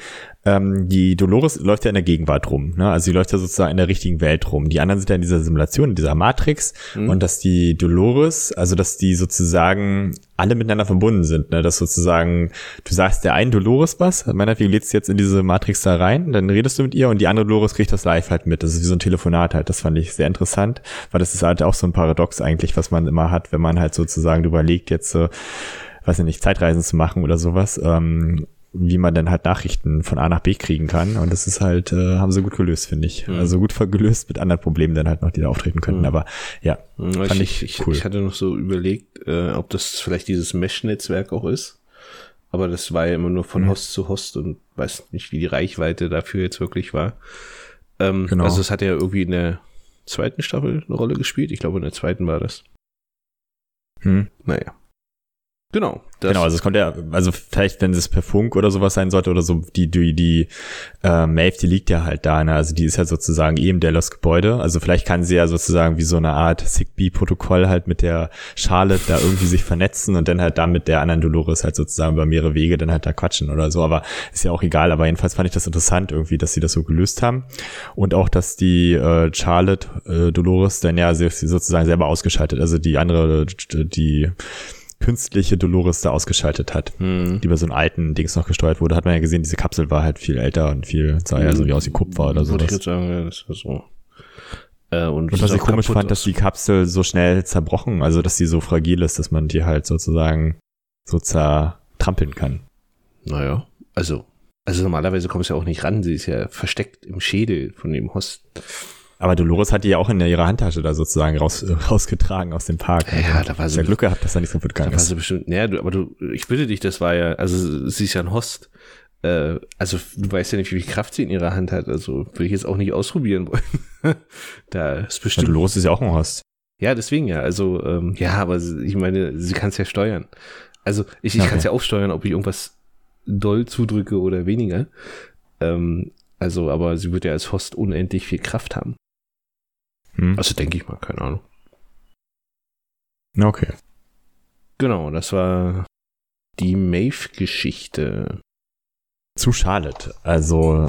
ähm, die Dolores läuft ja in der Gegenwart rum, ne? Also sie läuft ja sozusagen in der richtigen Welt rum. Die anderen sind ja in dieser Simulation, in dieser Matrix Mhm. und dass die Dolores, also dass die sozusagen alle miteinander verbunden sind, ne? Dass sozusagen, du sagst der einen Dolores was, meinetwegen lädst du jetzt in diese Matrix da rein, dann redest du mit ihr und die andere Dolores kriegt das live halt mit. Das ist wie so ein Telefonat halt. Das fand ich sehr interessant, weil das ist halt auch so ein Paradox eigentlich, was man immer hat, wenn man halt sozusagen überlegt, jetzt, äh, weiß ich nicht, Zeitreisen zu machen oder sowas. Ähm, wie man dann halt Nachrichten von A nach B kriegen kann. Und das ist halt, äh, haben sie gut gelöst, finde ich. Mhm. Also gut gelöst mit anderen Problemen dann halt noch, die da auftreten könnten. Mhm. Aber ja, mhm, fand ich, ich, cool. Ich hatte noch so überlegt, äh, ob das vielleicht dieses Mesh-Netzwerk auch ist. Aber das war ja immer nur von mhm. Host zu Host und weiß nicht, wie die Reichweite dafür jetzt wirklich war. Ähm, genau. Also es hat ja irgendwie in der zweiten Staffel eine Rolle gespielt. Ich glaube, in der zweiten war das. Hm. Naja. Genau. genau, also es kommt ja, also vielleicht, wenn es per Funk oder sowas sein sollte oder so, die, die, die äh, Maeve, die liegt ja halt da, ne? Also die ist ja sozusagen eh im Delos Gebäude. Also vielleicht kann sie ja sozusagen wie so eine Art Zigbee-Protokoll halt mit der Charlotte da irgendwie sich vernetzen und dann halt da mit der anderen Dolores halt sozusagen über mehrere Wege dann halt da quatschen oder so. Aber ist ja auch egal. Aber jedenfalls fand ich das interessant irgendwie, dass sie das so gelöst haben. Und auch, dass die äh, Charlotte äh, Dolores dann ja sozusagen selber ausgeschaltet, also die andere, die künstliche Dolores da ausgeschaltet hat, hm. die bei so einem alten Dings noch gesteuert wurde, hat man ja gesehen, diese Kapsel war halt viel älter und viel, sah ja so wie aus wie Kupfer oder so. Ich jetzt sagen, ja, das war so. Äh, und, und was ich komisch fand, dass die Kapsel so schnell zerbrochen, also dass sie so fragil ist, dass man die halt sozusagen so zertrampeln kann. Naja, also, also normalerweise kommst du ja auch nicht ran, sie ist ja versteckt im Schädel von dem Host. Aber Dolores hat die ja auch in ihrer Handtasche da sozusagen raus, rausgetragen aus dem Park. Ja, da war sie. Ja Glück gehabt, dass da nichts kaputt gegangen ist. Da war sie bestimmt, naja, du, aber du, ich bitte dich, das war ja, also sie ist ja ein Host. Äh, also du weißt ja nicht, wie viel Kraft sie in ihrer Hand hat. Also würde ich jetzt auch nicht ausprobieren wollen. da ist bestimmt. Ja, Dolores ist ja auch ein Host. Ja, deswegen ja. Also, ähm, ja, aber ich meine, sie kann es ja steuern. Also ich, ich okay. kann es ja auch steuern, ob ich irgendwas doll zudrücke oder weniger. Ähm, also, aber sie wird ja als Host unendlich viel Kraft haben. Hm. Also denke ich mal, keine Ahnung. Okay. Genau, das war die Maeve-Geschichte. Zu Charlotte. Also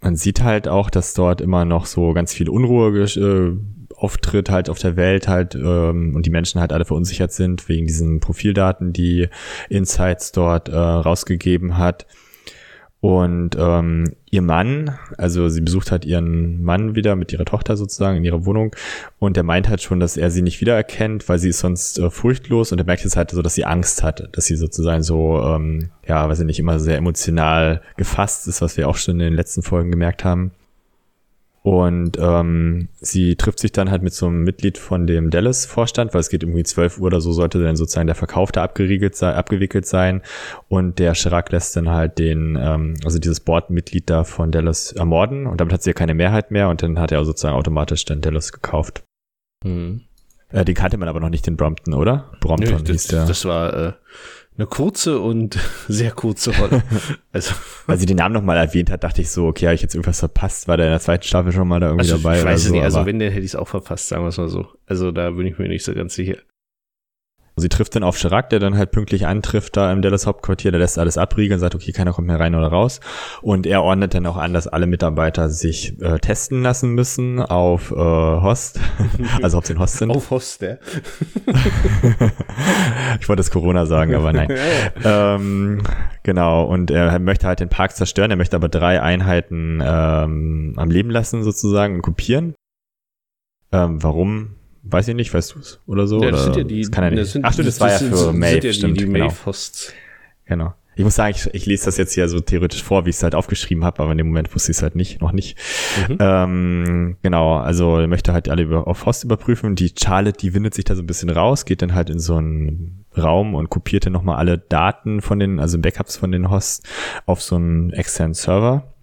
man sieht halt auch, dass dort immer noch so ganz viel Unruhe äh, auftritt halt auf der Welt halt ähm, und die Menschen halt alle verunsichert sind wegen diesen Profildaten, die Insights dort äh, rausgegeben hat. Und ähm, ihr Mann, also sie besucht halt ihren Mann wieder mit ihrer Tochter sozusagen in ihrer Wohnung und der meint halt schon, dass er sie nicht wiedererkennt, weil sie ist sonst äh, furchtlos und er merkt jetzt halt so, dass sie Angst hat, dass sie sozusagen so, ähm, ja, weiß ich nicht, immer sehr emotional gefasst ist, was wir auch schon in den letzten Folgen gemerkt haben. Und ähm, sie trifft sich dann halt mit so einem Mitglied von dem Dallas-Vorstand, weil es geht irgendwie 12 Uhr oder so, sollte dann sozusagen der Verkauf da abgeriegelt sein, abgewickelt sein. Und der Chirac lässt dann halt den, ähm, also dieses Board-Mitglied da von Dallas ermorden. Und damit hat sie ja keine Mehrheit mehr und dann hat er sozusagen automatisch dann Dallas gekauft. Mhm. Äh, den kannte man aber noch nicht, den Brompton, oder? Brompton Nö, hieß der. Das war äh, eine kurze und sehr kurze Rolle. Also, Weil sie den Namen nochmal erwähnt hat, dachte ich so, okay, habe ich jetzt irgendwas verpasst? War der in der zweiten Staffel schon mal da irgendwie also, dabei? Ich weiß es so, nicht, also wenn, dann hätte ich es auch verpasst, sagen wir es mal so. Also da bin ich mir nicht so ganz sicher. Sie trifft dann auf Chirac, der dann halt pünktlich antrifft da im Dallas Hauptquartier, der lässt alles abriegeln, sagt, okay, keiner kommt mehr rein oder raus. Und er ordnet dann auch an, dass alle Mitarbeiter sich äh, testen lassen müssen auf äh, Host, also ob sie ein Host sind. Auf Host, ja. ich wollte es Corona sagen, aber nein. ähm, genau, und er möchte halt den Park zerstören, er möchte aber drei Einheiten ähm, am Leben lassen sozusagen und kopieren. Ähm, warum? Weiß ich nicht, weißt du es oder so? Ja, das oder? sind ja die. Das kann ja nicht. Sind, Ach stimmt, das, das war ja für Maeve, ja stimmt. Die, die genau. Maeve-Hosts. Genau. Ich muss sagen, ich, ich lese das jetzt hier so theoretisch vor, wie ich es halt aufgeschrieben habe, aber in dem Moment wusste ich es halt nicht, noch nicht. Mhm. Ähm, genau, also möchte halt alle über, auf Host überprüfen. Die Charlotte, die windet sich da so ein bisschen raus, geht dann halt in so einen Raum und kopiert dann nochmal alle Daten von den, also Backups von den Hosts auf so einen externen Server.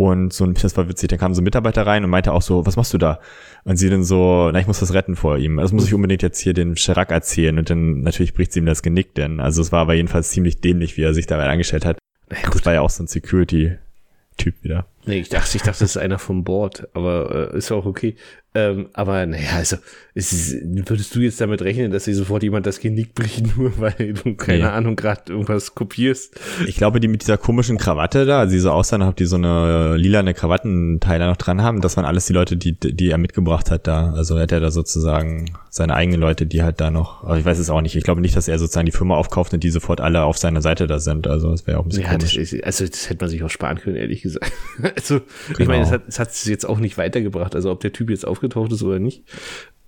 Und so ein, das war witzig, da kam so ein Mitarbeiter rein und meinte auch so, was machst du da? Und sie dann so, na, ich muss das retten vor ihm. Das muss ich unbedingt jetzt hier den Chirac erzählen. Und dann natürlich bricht sie ihm das Genick, denn also es war aber jedenfalls ziemlich dämlich, wie er sich dabei angestellt hat. Das war ja auch so ein Security-Typ wieder. Nee, ich dachte, ich dachte, das ist einer vom Board, aber äh, ist auch okay. Ähm, aber naja, also ist, würdest du jetzt damit rechnen, dass dir sofort jemand das Genick bricht, nur weil du, keine nee. Ahnung, gerade irgendwas kopierst? Ich glaube, die mit dieser komischen Krawatte da, also die so aussahen, ob die so eine lilane Krawattenteile noch dran haben, das waren alles die Leute, die, die er mitgebracht hat da. Also er hat ja da sozusagen seine eigenen Leute, die halt da noch, aber ich weiß es auch nicht. Ich glaube nicht, dass er sozusagen die Firma aufkauft und die sofort alle auf seiner Seite da sind. Also das wäre auch ein bisschen ja, komisch. Das ist, also das hätte man sich auch sparen können, ehrlich gesagt. also genau. ich meine, es hat, es hat es jetzt auch nicht weitergebracht. Also ob der Typ jetzt auf aufgetaucht ist oder nicht.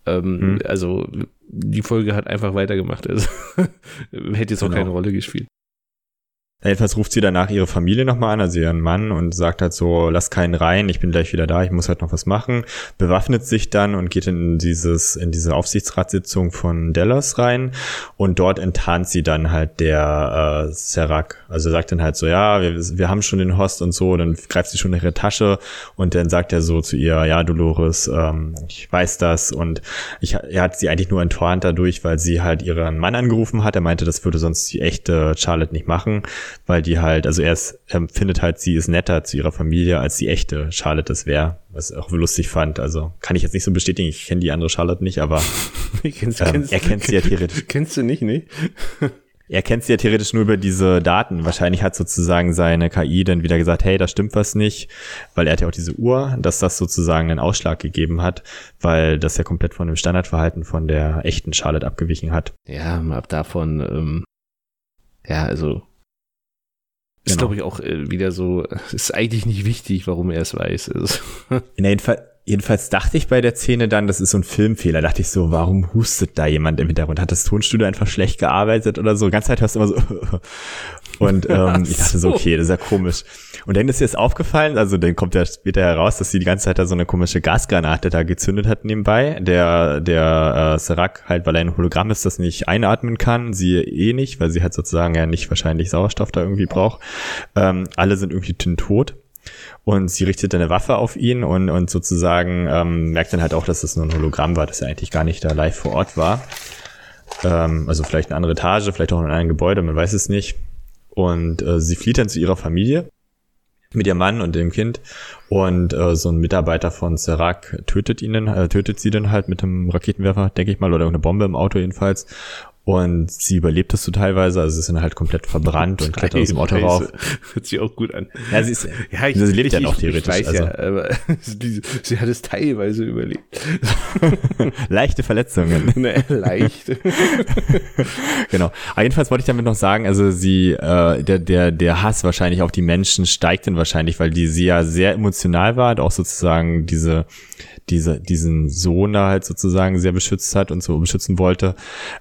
Ähm, hm. Also die Folge hat einfach weitergemacht. Also hätte jetzt auch genau. keine Rolle gespielt. Jedenfalls ruft sie danach ihre Familie nochmal an, also ihren Mann, und sagt halt so, lass keinen rein, ich bin gleich wieder da, ich muss halt noch was machen. Bewaffnet sich dann und geht in dieses, in diese Aufsichtsratssitzung von Dallas rein und dort enttarnt sie dann halt der äh, Serac. Also sagt dann halt so, ja, wir, wir haben schon den Host und so, dann greift sie schon in ihre Tasche und dann sagt er so zu ihr, ja, Dolores, ähm, ich weiß das und ich, er hat sie eigentlich nur enttarnt dadurch, weil sie halt ihren Mann angerufen hat. Er meinte, das würde sonst die echte Charlotte nicht machen weil die halt, also er, ist, er findet halt, sie ist netter zu ihrer Familie, als die echte Charlotte das wäre, was ich auch lustig fand. Also kann ich jetzt nicht so bestätigen, ich kenne die andere Charlotte nicht, aber kennst, ähm, kennst, er kennt sie ja theoretisch. Kennst du nicht, ne? er kennt sie ja theoretisch nur über diese Daten. Wahrscheinlich hat sozusagen seine KI dann wieder gesagt, hey, da stimmt was nicht, weil er hat ja auch diese Uhr, dass das sozusagen einen Ausschlag gegeben hat, weil das ja komplett von dem Standardverhalten von der echten Charlotte abgewichen hat. Ja, ab davon, ähm, ja, also ist, genau. glaube ich, auch äh, wieder so, ist eigentlich nicht wichtig, warum er es weiß. Also. In Fall, jedenfalls dachte ich bei der Szene dann, das ist so ein Filmfehler. Dachte ich so, warum hustet da jemand im Hintergrund? Hat das Tonstudio einfach schlecht gearbeitet oder so? Ganz Zeit hörst du immer so. Und ähm, ich dachte so, okay, das ist ja komisch. Und dann ist ihr das aufgefallen, also dann kommt ja später heraus, dass sie die ganze Zeit da so eine komische Gasgranate da gezündet hat nebenbei. Der, der äh, Serac halt, weil er ein Hologramm ist, das nicht einatmen kann, sie eh nicht, weil sie halt sozusagen ja nicht wahrscheinlich Sauerstoff da irgendwie braucht. Ähm, alle sind irgendwie tot und sie richtet eine Waffe auf ihn und, und sozusagen ähm, merkt dann halt auch, dass das nur ein Hologramm war, dass er eigentlich gar nicht da live vor Ort war. Ähm, also vielleicht eine andere Etage, vielleicht auch in einem Gebäude, man weiß es nicht. Und äh, sie flieht dann zu ihrer Familie mit ihrem Mann und dem Kind. Und äh, so ein Mitarbeiter von Serac tötet ihn, äh, tötet sie dann halt mit einem Raketenwerfer, denke ich mal, oder eine Bombe im Auto jedenfalls und sie überlebt es so teilweise, also sie ist dann halt komplett verbrannt und klettert aus dem Auto rauf. Hört sich auch gut an. Ja, sie ist, ja, ich, sie lebt ich, ja noch theoretisch. Ich weiß also. ja, aber sie, sie hat es teilweise überlebt. Leichte Verletzungen. Ne, leicht. genau. Aber jedenfalls wollte ich damit noch sagen, also sie, äh, der, der, der Hass wahrscheinlich auf die Menschen steigt dann wahrscheinlich, weil die sie ja sehr emotional war und auch sozusagen diese diese, diesen Sohn da halt sozusagen sehr beschützt hat und so beschützen wollte,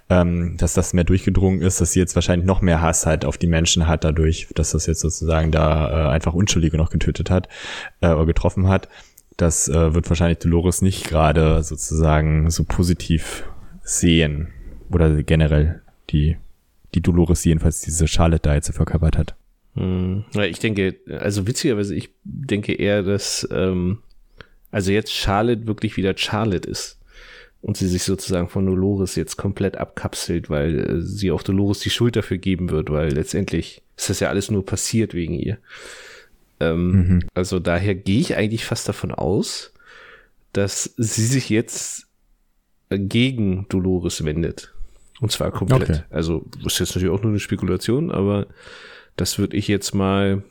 ähm, dass das mehr durchgedrungen ist, dass sie jetzt wahrscheinlich noch mehr Hass halt auf die Menschen hat dadurch, dass das jetzt sozusagen da äh, einfach Unschuldige noch getötet hat äh, oder getroffen hat. Das äh, wird wahrscheinlich Dolores nicht gerade sozusagen so positiv sehen oder generell die die Dolores jedenfalls diese Charlotte da jetzt verkörpert hat. Hm, ich denke, also witzigerweise, ich denke eher, dass ähm, also jetzt Charlotte wirklich wieder Charlotte ist und sie sich sozusagen von Dolores jetzt komplett abkapselt, weil äh, sie auch Dolores die Schuld dafür geben wird, weil letztendlich ist das ja alles nur passiert wegen ihr. Ähm, mhm. Also daher gehe ich eigentlich fast davon aus, dass sie sich jetzt gegen Dolores wendet. Und zwar komplett. Okay. Also ist jetzt natürlich auch nur eine Spekulation, aber das würde ich jetzt mal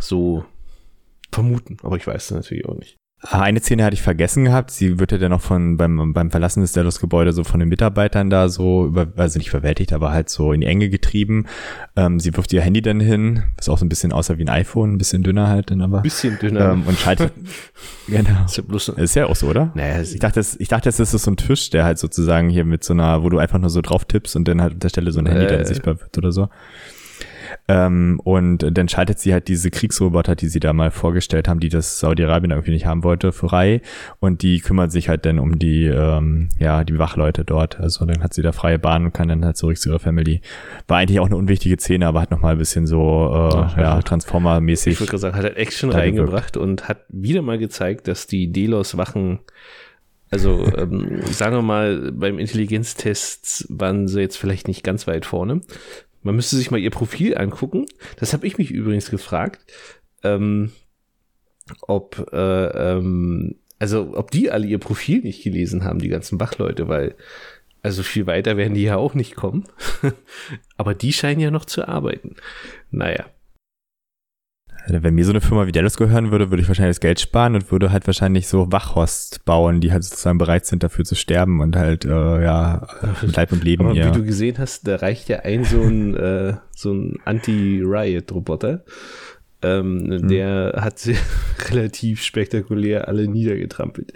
so vermuten, aber ich weiß es natürlich auch nicht. Eine Szene hatte ich vergessen gehabt. Sie wird ja dann noch von beim, beim Verlassen des Delos-Gebäude so von den Mitarbeitern da so über, also nicht verwältigt, aber halt so in die Enge getrieben. Ähm, sie wirft ihr Handy dann hin, was auch so ein bisschen aussah wie ein iPhone, ein bisschen dünner halt dann aber. Bisschen dünner. Ähm, und schaltet. genau. Ist ja, bloß, ist ja auch so, oder? Naja, ich dachte, das, ich dachte, das ist so ein Tisch, der halt sozusagen hier mit so einer, wo du einfach nur so drauf tippst und dann halt an der Stelle so ein Handy äh, dann sichtbar wird oder so. Ähm, und dann schaltet sie halt diese Kriegsroboter, die sie da mal vorgestellt haben, die das Saudi-Arabien irgendwie nicht haben wollte, frei. Und die kümmern sich halt dann um die, ähm, ja, die Wachleute dort. Also dann hat sie da freie Bahn und kann dann halt zurück zu ihrer Family. War eigentlich auch eine unwichtige Szene, aber hat nochmal ein bisschen so, äh, Ach, ja, Transformer-mäßig. Ich würde gerade sagen, hat halt Action reingebracht und hat wieder mal gezeigt, dass die Delos-Wachen also ähm, sagen wir mal, beim Intelligenztest waren sie jetzt vielleicht nicht ganz weit vorne, man müsste sich mal ihr Profil angucken. Das habe ich mich übrigens gefragt. Ähm, ob, äh, ähm, also ob die alle ihr Profil nicht gelesen haben, die ganzen Wachleute, weil also viel weiter werden die ja auch nicht kommen. Aber die scheinen ja noch zu arbeiten. Naja. Wenn mir so eine Firma wie Dallas gehören würde, würde ich wahrscheinlich das Geld sparen und würde halt wahrscheinlich so Wachhorst bauen, die halt sozusagen bereit sind, dafür zu sterben und halt, äh, ja, mit Leib und Leben Aber hier. wie du gesehen hast, da reicht ja ein so ein, äh, so ein Anti-Riot-Roboter. Ähm, Der hat sie relativ spektakulär alle niedergetrampelt.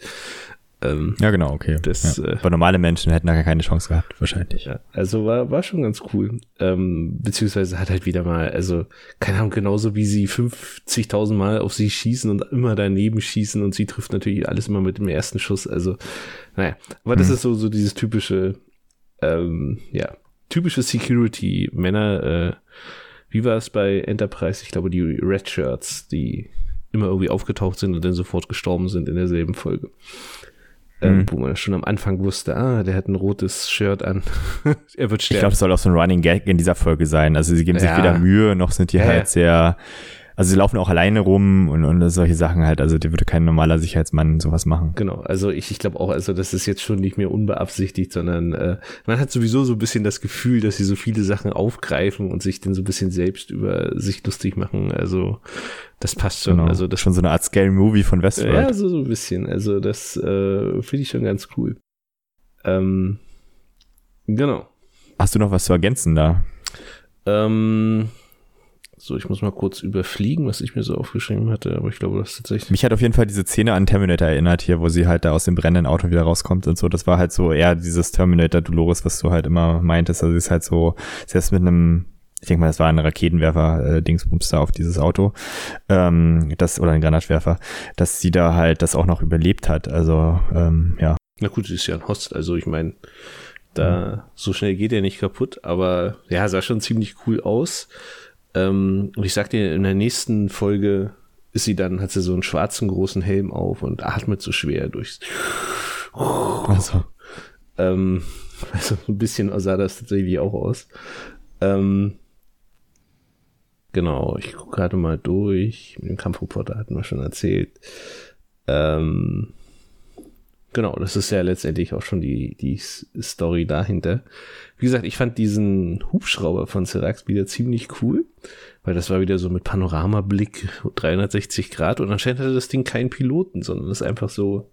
Ähm, Ja, genau, okay. Das, ja. äh, Aber normale Menschen hätten da gar keine Chance gehabt, wahrscheinlich. Ja, also war, war schon ganz cool. Ähm, beziehungsweise hat halt wieder mal, also, keine Ahnung, genauso wie sie 50.000 Mal auf sie schießen und immer daneben schießen und sie trifft natürlich alles immer mit dem ersten Schuss. Also, naja, aber das Mhm. ist so, so dieses typische, ähm, ja, typische Security-Männer, äh, wie war es bei Enterprise? Ich glaube, die Red Shirts, die immer irgendwie aufgetaucht sind und dann sofort gestorben sind in derselben Folge. Ähm, Mhm. wo man schon am Anfang wusste, ah, der hat ein rotes Shirt an. er wird Ich sterben. glaube, das soll auch so ein Running Gag in dieser Folge sein. Also sie geben sich Ja. weder Mühe, noch sind die Ja, halt sehr, also sie laufen auch alleine rum und, und solche Sachen halt. Also die würde kein normaler Sicherheitsmann sowas machen. Genau, also ich, ich glaube auch, also das ist jetzt schon nicht mehr unbeabsichtigt, sondern äh, man hat sowieso so ein bisschen das Gefühl, dass sie so viele Sachen aufgreifen und sich dann so ein bisschen selbst über sich lustig machen. Also das passt schon. Genau. Also das schon so eine Art Scary Movie von Westworld. Ja, so, so ein bisschen. Also das äh, finde ich schon ganz cool. Ähm, genau. Hast du noch was zu ergänzen da? Ähm, so, ich muss mal kurz überfliegen, was ich mir so aufgeschrieben hatte, aber ich glaube, das ist tatsächlich. Mich hat auf jeden Fall diese Szene an Terminator erinnert hier, wo sie halt da aus dem brennenden Auto wieder rauskommt und so. Das war halt so eher dieses Terminator Dolores, was du halt immer meintest. Also sie ist halt so, selbst mit einem, ich denke mal, das war ein Raketenwerfer, äh, Dingsbums da auf dieses Auto, ähm, das, oder ein Granatwerfer, dass sie da halt das auch noch überlebt hat. Also, ähm, ja. Na gut, sie ist ja ein Host, also ich meine, da so schnell geht er nicht kaputt, aber ja, sah schon ziemlich cool aus. Ähm, und ich sag dir, in der nächsten Folge ist sie dann, hat sie so einen schwarzen großen Helm auf und atmet so schwer durchs. Also, Ähm, also ein bisschen sah das tatsächlich auch aus. Ähm, genau, ich gucke gerade mal durch. Mit dem Kampfreporter hatten wir schon erzählt. Ähm, genau, das ist ja letztendlich auch schon die, die Story dahinter. Wie gesagt, ich fand diesen Hubschrauber von Serax wieder ziemlich cool, weil das war wieder so mit Panoramablick 360 Grad und anscheinend hatte das Ding keinen Piloten, sondern ist einfach so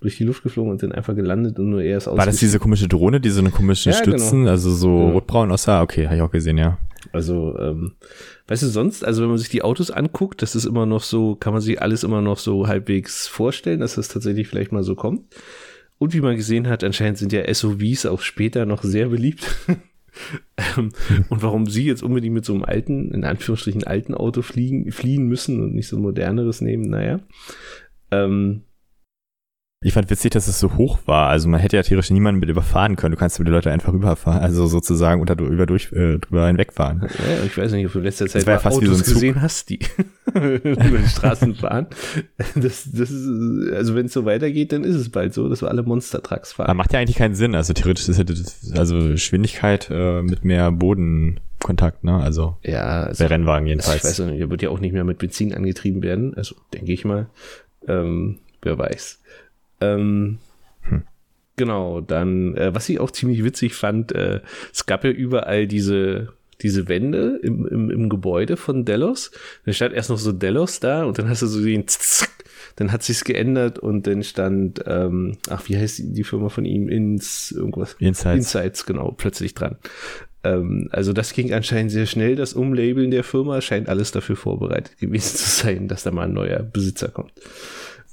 durch die Luft geflogen und dann einfach gelandet und nur er ist war das diese komische Drohne, die so eine komischen Ja, genau. Stützen, also so Ja. rotbraun aussah? Okay, habe ich auch gesehen, ja. Also, ähm, weißt du, sonst, also wenn man sich die Autos anguckt, das ist immer noch so, kann man sich alles immer noch so halbwegs vorstellen, dass das tatsächlich vielleicht mal so kommt. Und wie man gesehen hat, anscheinend sind ja SUVs auch später noch sehr beliebt. ähm, und warum sie jetzt unbedingt mit so einem alten, in Anführungsstrichen alten Auto fliegen, fliehen müssen und nicht so ein moderneres nehmen, naja. Ähm, Ich fand witzig, dass es so hoch war. Also man hätte ja theoretisch niemanden mit überfahren können. Du kannst über die Leute einfach rüberfahren, also sozusagen unter über durch äh, drüber hinwegfahren. Ja, ich weiß nicht, ob du in letzter Zeit ja fast so Autos Zug. gesehen hast, die über die Straßen fahren. Das, das ist, also wenn es so weitergeht, dann ist es bald so, dass wir alle Monster-Trucks Aber fahren. macht ja eigentlich keinen Sinn. Also theoretisch ist das, also Geschwindigkeit äh, mit mehr Bodenkontakt, ne? Also Ja, also, bei Rennwagen also ich jedenfalls. weiß nicht, der wird ja auch nicht mehr mit Benzin angetrieben werden, also denke ich mal. Ähm, wer weiß. Ähm, Hm. Genau, dann, äh, was ich auch ziemlich witzig fand, äh, es gab ja überall diese, diese Wände im, im, im Gebäude von Delos. Dann stand erst noch so Delos da und dann hast du so den Zick, dann hat sich's geändert und dann stand, ähm, ach, wie heißt die, die Firma von ihm? Ins irgendwas. Insights. Insights, genau, plötzlich dran. Ähm, also das ging anscheinend sehr schnell, das Umlabeln der Firma scheint alles dafür vorbereitet gewesen zu sein, dass da mal ein neuer Besitzer kommt.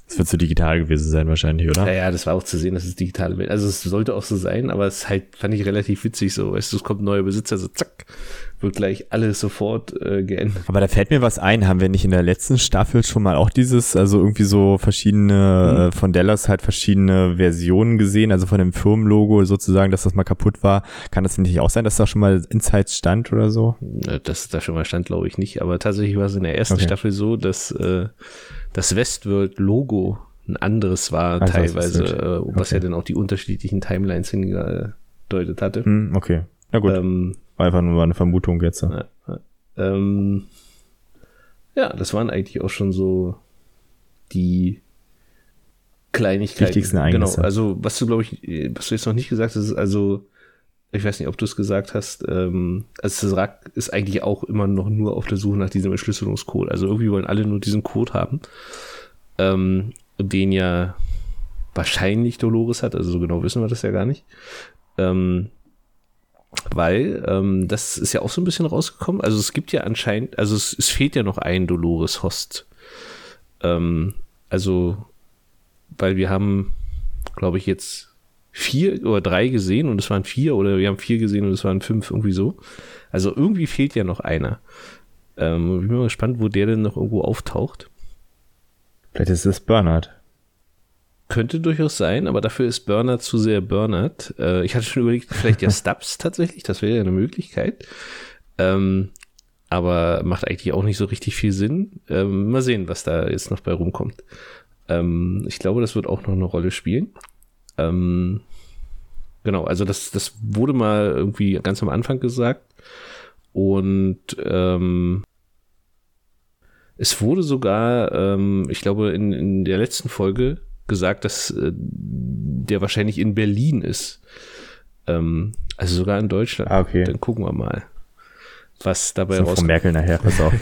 Das wird so digital gewesen sein wahrscheinlich, oder? Ja, ja, das war auch zu sehen, dass es digitale Welt. Also es sollte auch so sein, aber es halt fand ich relativ witzig so. Weißt du, es kommt ein neuer Besitzer, so zack, wird gleich alles sofort äh, geändert. Aber da fällt mir was ein. Haben wir nicht in der letzten Staffel schon mal auch dieses, also irgendwie so verschiedene, äh, von Dallas halt verschiedene Versionen gesehen, also von dem Firmenlogo sozusagen, dass das mal kaputt war. Kann das nicht auch sein, dass da schon mal Insights stand oder so? Äh, Das da schon mal stand, glaube ich nicht. Aber tatsächlich war es in der ersten Okay. Staffel so, dass äh, das Westworld-Logo ein anderes war, Also, teilweise, äh, was Okay. ja dann auch die unterschiedlichen Timelines hingedeutet hatte. Hm, okay. Na gut, Ähm, war einfach nur mal eine Vermutung jetzt. Ja, ja. Ähm, Ja, das waren eigentlich auch schon so die Kleinigkeiten. Wichtigsten Ereignisse. Genau, also was du, glaube ich, was du jetzt noch nicht gesagt hast, ist also, ich weiß nicht, ob du es gesagt hast, ähm, also Sazerac ist eigentlich auch immer noch nur auf der Suche nach diesem Entschlüsselungscode. Also irgendwie wollen alle nur diesen Code haben, ähm, den ja wahrscheinlich Dolores hat, also so genau wissen wir das ja gar nicht. Ähm, weil ähm, das ist ja auch so ein bisschen rausgekommen. Also es gibt ja anscheinend, also es, es fehlt ja noch ein Dolores Host. Ähm, also, weil wir haben, glaube ich, jetzt vier oder drei gesehen und es waren vier oder wir haben vier gesehen und es waren fünf, irgendwie so. Also irgendwie fehlt ja noch einer. Ähm, bin mal gespannt, wo der denn noch irgendwo auftaucht. Vielleicht ist es Bernhard. Könnte durchaus sein, aber dafür ist Bernard zu sehr Bernard. Äh, ich hatte schon überlegt, vielleicht ja Stubbs tatsächlich, das wäre ja eine Möglichkeit. Ähm, aber macht eigentlich auch nicht so richtig viel Sinn. Ähm, mal sehen, was da jetzt noch bei rumkommt. Ähm, ich glaube, das wird auch noch eine Rolle spielen. Ähm, genau, also das, das wurde mal irgendwie ganz am Anfang gesagt. Und ähm, es wurde sogar, ähm, ich glaube, in, in der letzten Folge gesagt, dass äh, der wahrscheinlich in Berlin ist. Ähm, also sogar in Deutschland. Ah, okay. Dann gucken wir mal, was dabei So von rauskommt. Merkel nachher, pass auf.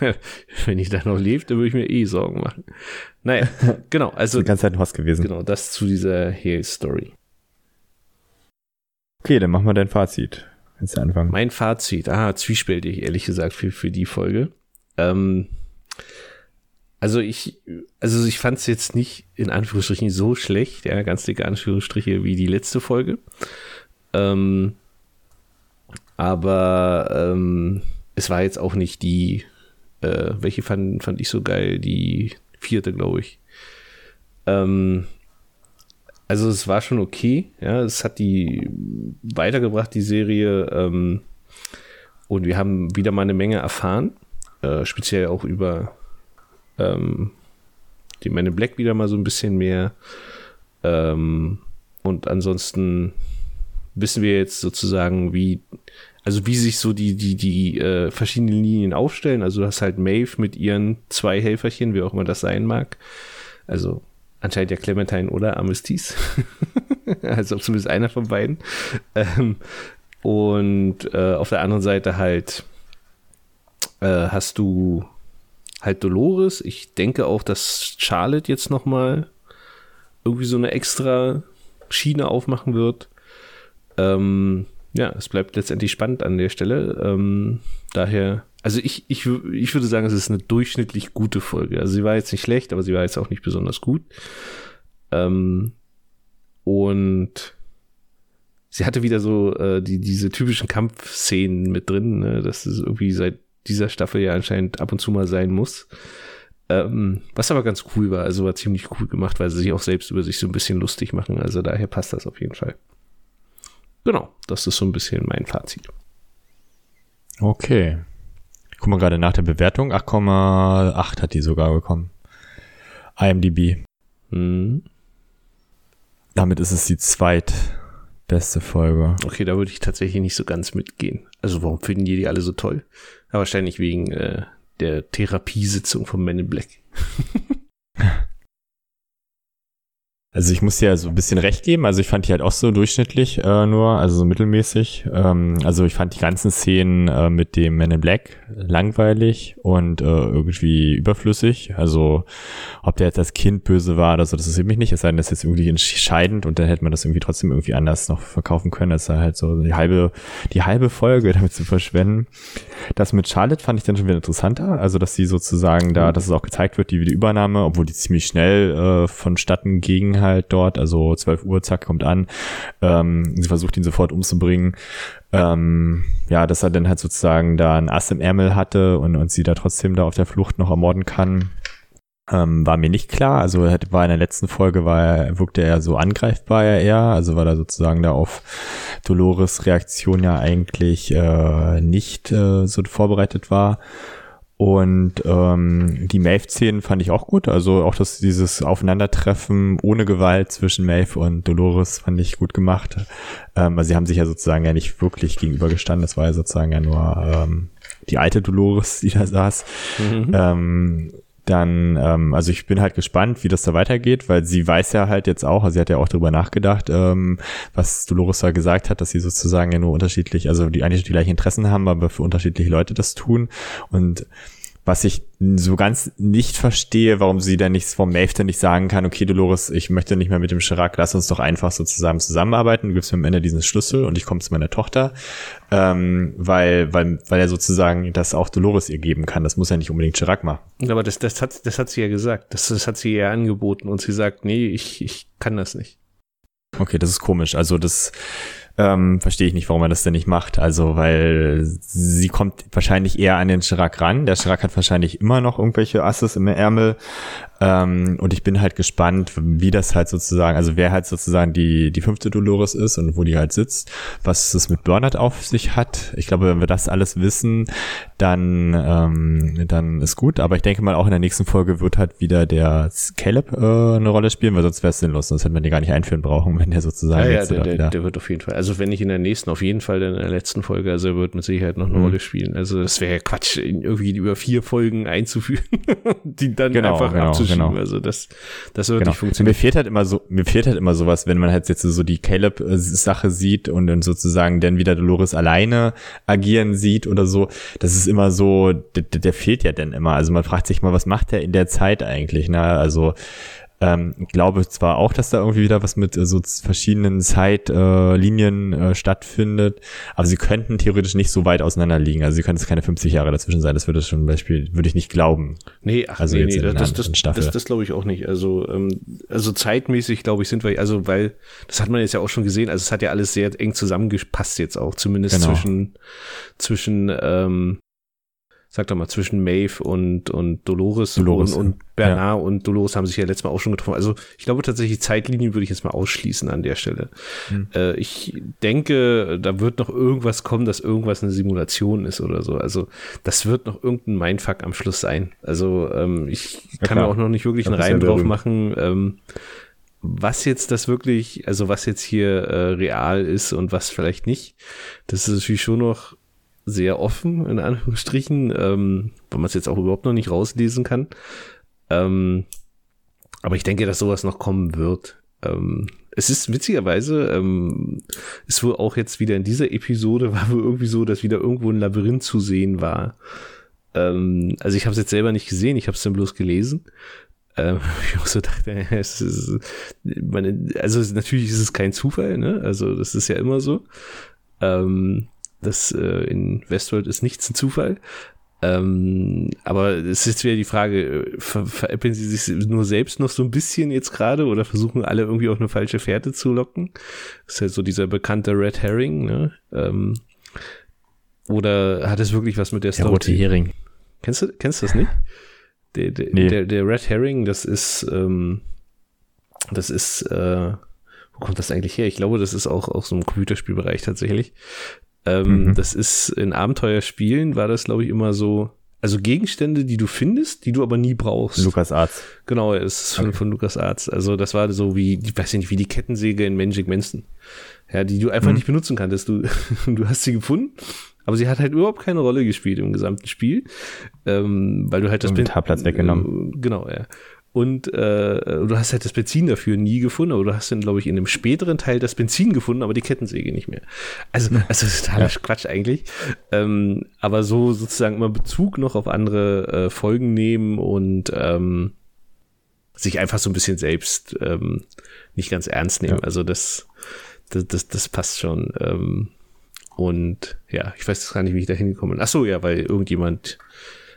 Wenn ich da noch lebe, dann würde ich mir eh Sorgen machen. Naja, genau, also die ganze Zeit ein Host gewesen. genau, das zu dieser Hale-Story. Okay, dann machen wir dein Fazit. Jetzt anfangen. Mein Fazit, ah, zwiespältig, ehrlich gesagt, für, für die Folge. Ähm, also ich, also ich fand es jetzt nicht in Anführungsstrichen so schlecht, ja, ganz dicke Anführungsstriche wie die letzte Folge. Ähm, aber ähm, es war jetzt auch nicht die, äh, welche fand, fand ich so geil, die vierte, glaube ich. Ähm, also es war schon okay, ja, es hat die weitergebracht, die Serie, ähm, und wir haben wieder mal eine Menge erfahren, äh, speziell auch über ähm, die Men in Black wieder mal so ein bisschen mehr. Ähm, und ansonsten wissen wir jetzt sozusagen, wie, also wie sich so die, die, die äh, verschiedenen Linien aufstellen. Also du hast halt Maeve mit ihren zwei Helferchen, wie auch immer das sein mag. Also anscheinend ja Clementine oder Amethyst. also zumindest einer von beiden. Ähm, und äh, auf der anderen Seite halt äh, hast du halt Dolores. Ich denke auch, dass Charlotte jetzt noch mal irgendwie so eine extra Schiene aufmachen wird. Ähm, ja, es bleibt letztendlich spannend an der Stelle. Ähm, daher, also ich, ich, ich würde sagen, es ist eine durchschnittlich gute Folge. Also sie war jetzt nicht schlecht, aber sie war jetzt auch nicht besonders gut. Ähm, und sie hatte wieder so äh, die, diese typischen Kampfszenen mit drin, ne? dass es irgendwie seit dieser Staffel ja anscheinend ab und zu mal sein muss. Ähm, was aber ganz cool war, also war ziemlich cool gemacht, weil sie sich auch selbst über sich so ein bisschen lustig machen. Also daher passt das auf jeden Fall. Genau, das ist so ein bisschen mein Fazit. Okay. Guck mal gerade nach der Bewertung. 8,8 hat die sogar bekommen. IMDb. Hm. Damit ist es die zweitbeste Folge. Okay, da würde ich tatsächlich nicht so ganz mitgehen. Also warum finden die die alle so toll? Ja, wahrscheinlich wegen äh, der Therapiesitzung von Men in Black. Also ich muss dir ja so ein bisschen recht geben. Also ich fand die halt auch so durchschnittlich äh, nur, also so mittelmäßig. Ähm, also ich fand die ganzen Szenen äh, mit dem Man in Black langweilig und äh, irgendwie überflüssig. Also ob der jetzt als Kind böse war oder so, das ist mich nicht. Es sei denn, das ist jetzt irgendwie entscheidend und dann hätte man das irgendwie trotzdem irgendwie anders noch verkaufen können. Das ist halt so die halbe, die halbe Folge damit zu verschwenden. Das mit Charlotte fand ich dann schon wieder interessanter. Also dass sie sozusagen da, dass es auch gezeigt wird, die, die Übernahme, obwohl die ziemlich schnell äh, vonstatten ging halt dort. Also 12 Uhr, zack, kommt an. Ähm, sie versucht ihn sofort umzubringen. Ähm, ja, dass er dann halt sozusagen da ein Ass im Ärmel hatte und, und sie da trotzdem da auf der Flucht noch ermorden kann. Ähm, war mir nicht klar. Also war in der letzten Folge war er, wirkte er so angreifbar ja eher. Also war er sozusagen da auf Dolores Reaktion ja eigentlich äh, nicht äh, so vorbereitet war. Und ähm, die Maeve-Szenen fand ich auch gut. Also auch das, dieses Aufeinandertreffen ohne Gewalt zwischen Maeve und Dolores fand ich gut gemacht. Ähm, also sie haben sich ja sozusagen ja nicht wirklich gegenübergestanden. Das war ja sozusagen ja nur ähm, die alte Dolores, die da saß. Mhm. Ähm, dann, ähm, also ich bin halt gespannt, wie das da weitergeht, weil sie weiß ja halt jetzt auch, also sie hat ja auch darüber nachgedacht, ähm, was Dolores da gesagt hat, dass sie sozusagen ja nur unterschiedlich, also die eigentlich die gleichen Interessen haben, aber für unterschiedliche Leute das tun. Und was ich so ganz nicht verstehe, warum sie dann nichts vom Maeve nicht sagen kann, okay, Dolores, ich möchte nicht mehr mit dem Chirac, lass uns doch einfach so zusammen zusammenarbeiten, du gibst mir am Ende diesen Schlüssel und ich komme zu meiner Tochter, ähm, weil, weil, weil er sozusagen das auch Dolores ihr geben kann, das muss ja nicht unbedingt Chirac machen. Aber das, das, hat, das hat sie ja gesagt, das, das hat sie ja angeboten und sie sagt, nee, ich, ich kann das nicht. Okay, das ist komisch. Also das ähm, verstehe ich nicht, warum er das denn nicht macht. Also, weil sie kommt wahrscheinlich eher an den Chirac ran. Der Chirac hat wahrscheinlich immer noch irgendwelche Asses im Ärmel. Ähm, und ich bin halt gespannt, wie das halt sozusagen, also wer halt sozusagen die, die fünfte Dolores ist und wo die halt sitzt, was es mit Bernard auf sich hat. Ich glaube, wenn wir das alles wissen, dann, ähm, dann ist gut. Aber ich denke mal, auch in der nächsten Folge wird halt wieder der Caleb äh, eine Rolle spielen, weil sonst wäre es sinnlos, sonst hätte man die gar nicht einführen brauchen, wenn der sozusagen. Ja, ja der, der, der, wird auf jeden Fall, also wenn nicht in der nächsten, auf jeden Fall in der letzten Folge, also er wird mit Sicherheit noch eine mhm. Rolle spielen. Also das wäre ja Quatsch, irgendwie über vier Folgen einzuführen, die dann genau, einfach genau, abzuschieben. Genau. Also das, das wird genau. nicht funktionieren. Mir fehlt halt immer so, mir fehlt halt immer sowas, wenn man halt jetzt so die Caleb-Sache sieht und dann sozusagen dann wieder Dolores alleine agieren sieht oder so. Das ist immer so, der, der fehlt ja dann immer. Also man fragt sich mal, was macht er in der Zeit eigentlich? Ne? Also ähm, glaube zwar auch, dass da irgendwie wieder was mit äh, so verschiedenen Zeitlinien äh, äh, stattfindet, aber sie könnten theoretisch nicht so weit auseinander liegen. Also sie können es keine 50 Jahre dazwischen sein. Das würde schon Beispiel, würde ich nicht glauben. Nee, ach, also nee, nee, das, das, das, das, das glaube ich auch nicht. Also, ähm, also zeitmäßig, glaube ich, sind wir, also weil, das hat man jetzt ja auch schon gesehen, also es hat ja alles sehr eng zusammengepasst jetzt auch, zumindest genau. zwischen, zwischen ähm, sag doch mal, zwischen Maeve und, und Dolores, Dolores und, und Bernard ja. und Dolores haben sich ja letztes Mal auch schon getroffen. Also ich glaube tatsächlich, Zeitlinien würde ich jetzt mal ausschließen an der Stelle. Hm. Äh, ich denke, da wird noch irgendwas kommen, dass irgendwas eine Simulation ist oder so. Also das wird noch irgendein Mindfuck am Schluss sein. Also ähm, ich kann ja, mir auch noch nicht wirklich einen Reim drauf machen. Ähm, was jetzt das wirklich, also was jetzt hier äh, real ist und was vielleicht nicht, das ist natürlich schon noch sehr offen, in Anführungsstrichen, ähm, weil man es jetzt auch überhaupt noch nicht rauslesen kann. Ähm, aber ich denke, dass sowas noch kommen wird. Ähm, es ist witzigerweise, ähm, ist wohl auch jetzt wieder in dieser Episode, war wohl irgendwie so, dass wieder irgendwo ein Labyrinth zu sehen war. Ähm, also ich habe es jetzt selber nicht gesehen, ich habe es dann bloß gelesen. Ähm, ich auch so dachte, es ist, meine, also natürlich ist es kein Zufall, ne? Also das ist ja immer so. Ähm, das äh, in Westworld ist nichts ein Zufall. Ähm, aber es ist jetzt wieder die Frage, äh, ver veräppeln sie sich nur selbst noch so ein bisschen jetzt gerade oder versuchen alle irgendwie auf eine falsche Fährte zu locken? Das ist ja so dieser bekannte Red Herring, ne? Ähm, oder hat es wirklich was mit der, der Story? Rote Hering. Kennst du, kennst du das nicht? Der, der, nee. der, der Red Herring, das ist, ähm, das ist, äh, wo kommt das eigentlich her? Ich glaube, das ist auch aus so einem Computerspielbereich tatsächlich. Ähm, mhm. Das ist in Abenteuerspielen war das, glaube ich, immer so. Also Gegenstände, die du findest, die du aber nie brauchst. Lukas Arzt. Genau, es ist von, okay. von Lukas Arzt. Also das war so wie, ich weiß nicht, wie die Kettensäge in Magic Manson. Ja, die du einfach mhm. nicht benutzen kanntest. Du, du hast sie gefunden, aber sie hat halt überhaupt keine Rolle gespielt im gesamten Spiel, ähm, weil du halt das Inventarplatz weggenommen. Äh, genau, ja. Und äh, du hast halt das Benzin dafür nie gefunden, aber du hast dann, glaube ich, in dem späteren Teil das Benzin gefunden, aber die Kettensäge nicht mehr. Also, also das ist totaler ja. Quatsch eigentlich. Ähm, aber so sozusagen immer Bezug noch auf andere äh, Folgen nehmen und ähm, sich einfach so ein bisschen selbst ähm, nicht ganz ernst nehmen. Ja. Also das, das, das, das passt schon. Ähm, und ja, ich weiß gar nicht, wie ich da hingekommen bin. Ach so, ja, weil irgendjemand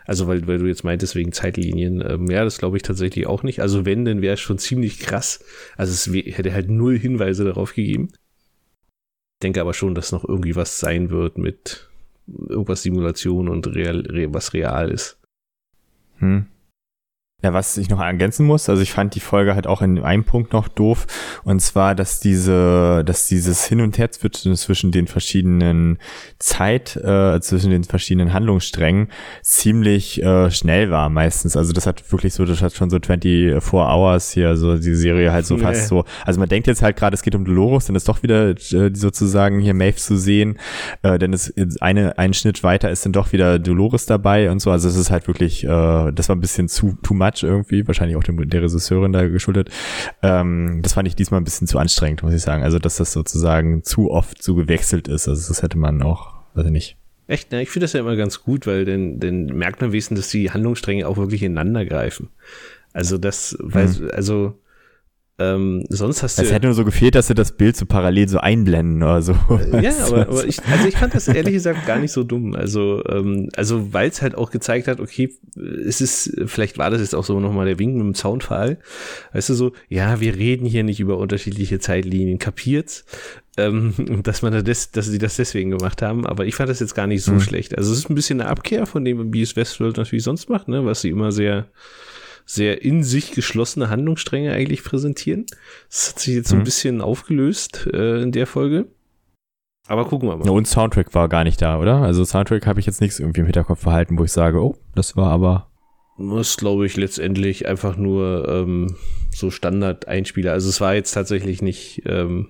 also, weil, weil du jetzt meintest wegen Zeitlinien, ähm, ja, das glaube ich tatsächlich auch nicht. Also, wenn, dann wäre es schon ziemlich krass. Also, es hätte halt null Hinweise darauf gegeben. Denke aber schon, dass noch irgendwie was sein wird mit irgendwas Simulation und real, re, was real ist. Hm. Ja, was ich noch ergänzen muss, also ich fand die Folge halt auch in einem Punkt noch doof, und zwar, dass diese, dass dieses Hin und Her zwischen, den verschiedenen Zeit, äh, zwischen den verschiedenen Handlungssträngen ziemlich äh, schnell war meistens. Also das hat wirklich so, das hat schon so 24 Hours hier, so die Serie halt so nee. fast so. Also man denkt jetzt halt gerade, es geht um Dolores, dann ist doch wieder äh, sozusagen hier Maeve zu sehen, äh, denn es eine, ein Schnitt weiter ist dann doch wieder Dolores dabei und so. Also es ist halt wirklich, äh, das war ein bisschen zu too much Quatsch irgendwie, wahrscheinlich auch dem, der Regisseurin da geschuldet. Ähm, das fand ich diesmal ein bisschen zu anstrengend, muss ich sagen. Also, dass das sozusagen zu oft so gewechselt ist. Also, das hätte man auch, weiß ich nicht. Echt, ne? Ich finde das ja immer ganz gut, weil dann, dann merkt man wenigstens, dass die Handlungsstränge auch wirklich ineinander greifen. Also das, weil, mhm. also ähm, sonst hast du. Es hätte nur so gefehlt, dass sie das Bild so parallel so einblenden oder so. Ja, aber, aber ich, also ich fand das ehrlich gesagt gar nicht so dumm. Also, ähm, also weil es halt auch gezeigt hat, okay, es ist, vielleicht war das jetzt auch so nochmal der Wink mit dem Soundfall. Weißt du so, ja, wir reden hier nicht über unterschiedliche Zeitlinien, kapiert's? Ähm, dass man das, dass sie das deswegen gemacht haben, aber ich fand das jetzt gar nicht so mhm. schlecht. Also es ist ein bisschen eine Abkehr von dem, wie es Westworld natürlich sonst macht, ne, was sie immer sehr sehr in sich geschlossene Handlungsstränge eigentlich präsentieren. Das hat sich jetzt so ein mhm. bisschen aufgelöst äh, in der Folge. Aber gucken wir mal. Und Soundtrack war gar nicht da, oder? Also Soundtrack habe ich jetzt nichts irgendwie im Hinterkopf verhalten, wo ich sage, oh, das war aber. Das ist, glaube ich, letztendlich einfach nur ähm, so Standard-Einspieler. Also es war jetzt tatsächlich nicht, ähm,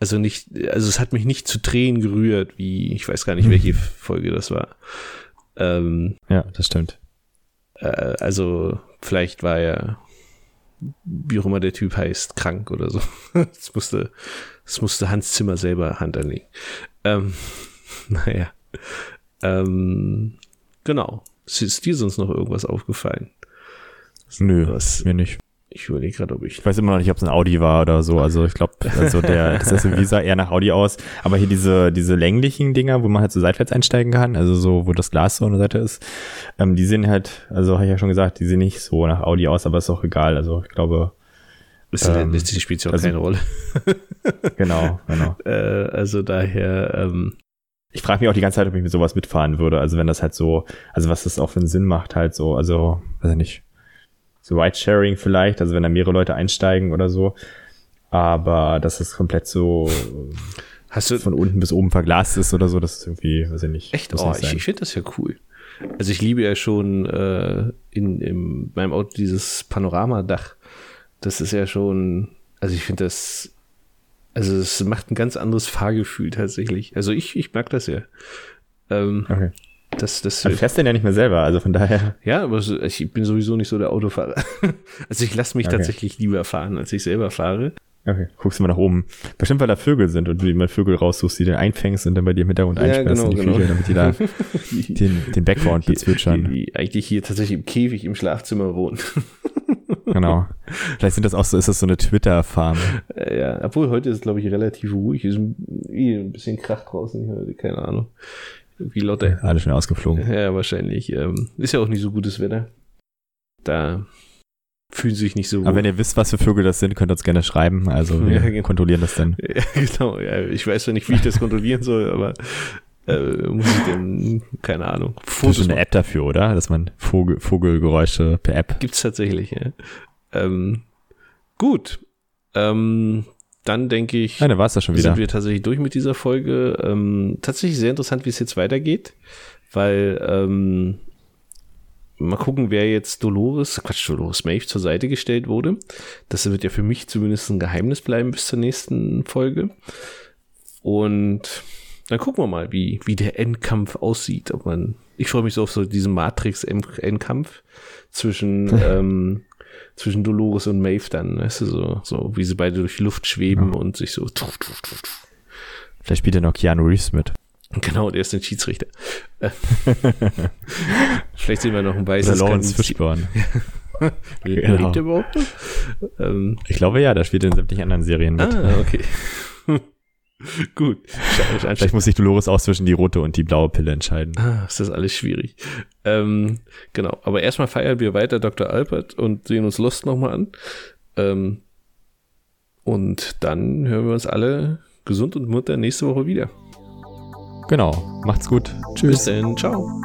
also nicht, also es hat mich nicht zu Tränen gerührt, wie, ich weiß gar nicht, welche Folge das war. Ähm, ja, das stimmt. Äh, also Vielleicht war er, wie auch immer der Typ heißt, krank oder so. Das musste, das musste Hans Zimmer selber Hand anlegen. Ähm, naja. Ähm, genau. Ist dir sonst noch irgendwas aufgefallen? Nö, was, mir nicht. Ich überlege gerade, ob ich. Ich weiß immer noch nicht, ob es ein Audi war oder so. Also ich glaube, also der, das SUV sah eher nach Audi aus. Aber hier diese, diese länglichen Dinger, wo man halt so seitwärts einsteigen kann, also so, wo das Glas so an der Seite ist, ähm, die sehen halt, also habe ich ja schon gesagt, die sehen nicht so nach Audi aus, aber ist auch egal. Also ich glaube. Ist ähm, das spielt ja auch also, keine Rolle. genau, genau. Äh, also daher, ähm, ich frage mich auch die ganze Zeit, ob ich mit sowas mitfahren würde. Also wenn das halt so, also was das auch für einen Sinn macht, halt so, also, weiß ich nicht so Ride-Sharing vielleicht, also wenn da mehrere Leute einsteigen oder so. Aber dass es komplett so Hast du von unten bis oben verglast ist oder so, das ist irgendwie, weiß ich nicht. Echt? Oh, nicht ich, ich finde das ja cool. Also ich liebe ja schon äh, in, in meinem Auto dieses Panoramadach. Das ist ja schon, also ich finde das, also es macht ein ganz anderes Fahrgefühl tatsächlich. Also ich, ich mag das ja. Ähm, okay. Das, das du fährst den ja nicht mehr selber, also von daher. Ja, aber ich bin sowieso nicht so der Autofahrer. Also ich lasse mich okay. tatsächlich lieber fahren, als ich selber fahre. Okay, guckst du mal nach oben. Bestimmt, weil da Vögel sind und du mal Vögel raussuchst, die den einfängst und dann bei dir im Hintergrund ja, einsperrst genau, in die genau. Küche, damit die da den, den Background bezwitschern. Die, die eigentlich hier tatsächlich im Käfig im Schlafzimmer wohnen. genau. Vielleicht sind das auch so, ist das so eine Twitter-Farm. Ja, obwohl heute ist es, glaube ich, relativ ruhig. Ist ein, ein bisschen Krach draußen, keine Ahnung. Wie Lotte. Alle schon ausgeflogen. Ja, wahrscheinlich. Ähm, ist ja auch nicht so gutes Wetter. Da fühlen sich nicht so. Aber wenn ihr wisst, was für Vögel das sind, könnt ihr uns gerne schreiben. Also wir ja, genau. kontrollieren das dann. Ja, genau. Ja, ich weiß ja nicht, wie ich das kontrollieren soll, aber äh, muss ich denn, keine Ahnung. Fotos das ist eine App dafür, oder? Dass man Vogel, Vogelgeräusche per App. Gibt's tatsächlich, ja. Ähm, gut. Ähm, dann denke ich, ja, war's schon wieder. sind wir tatsächlich durch mit dieser Folge. Ähm, tatsächlich sehr interessant, wie es jetzt weitergeht, weil ähm, mal gucken, wer jetzt Dolores, Quatsch, Dolores Maeve zur Seite gestellt wurde. Das wird ja für mich zumindest ein Geheimnis bleiben bis zur nächsten Folge. Und dann gucken wir mal, wie, wie der Endkampf aussieht. Ob man, ich freue mich so auf so diesen Matrix-Endkampf zwischen ähm, zwischen Dolores und Maeve dann, weißt du, so, so wie sie beide durch die Luft schweben ja. und sich so. Vielleicht spielt er noch Keanu Reeves mit. Genau, der ist ein Schiedsrichter. Vielleicht sehen wir noch ein weißes Oder Lawrence Fishburne. genau. Lebt er überhaupt noch? Ähm, ich glaube ja, der spielt in sämtlichen anderen Serien mit. Ah, okay. Gut. Vielleicht muss sich Dolores auch zwischen die rote und die blaue Pille entscheiden. Ah, ist das alles schwierig. Ähm, genau. Aber erstmal feiern wir weiter Dr. Albert und sehen uns Lost nochmal an. Ähm, und dann hören wir uns alle gesund und munter nächste Woche wieder. Genau. Macht's gut. Tschüss. Bis dann. Ciao.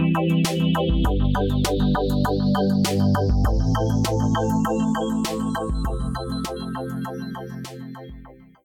Thank you.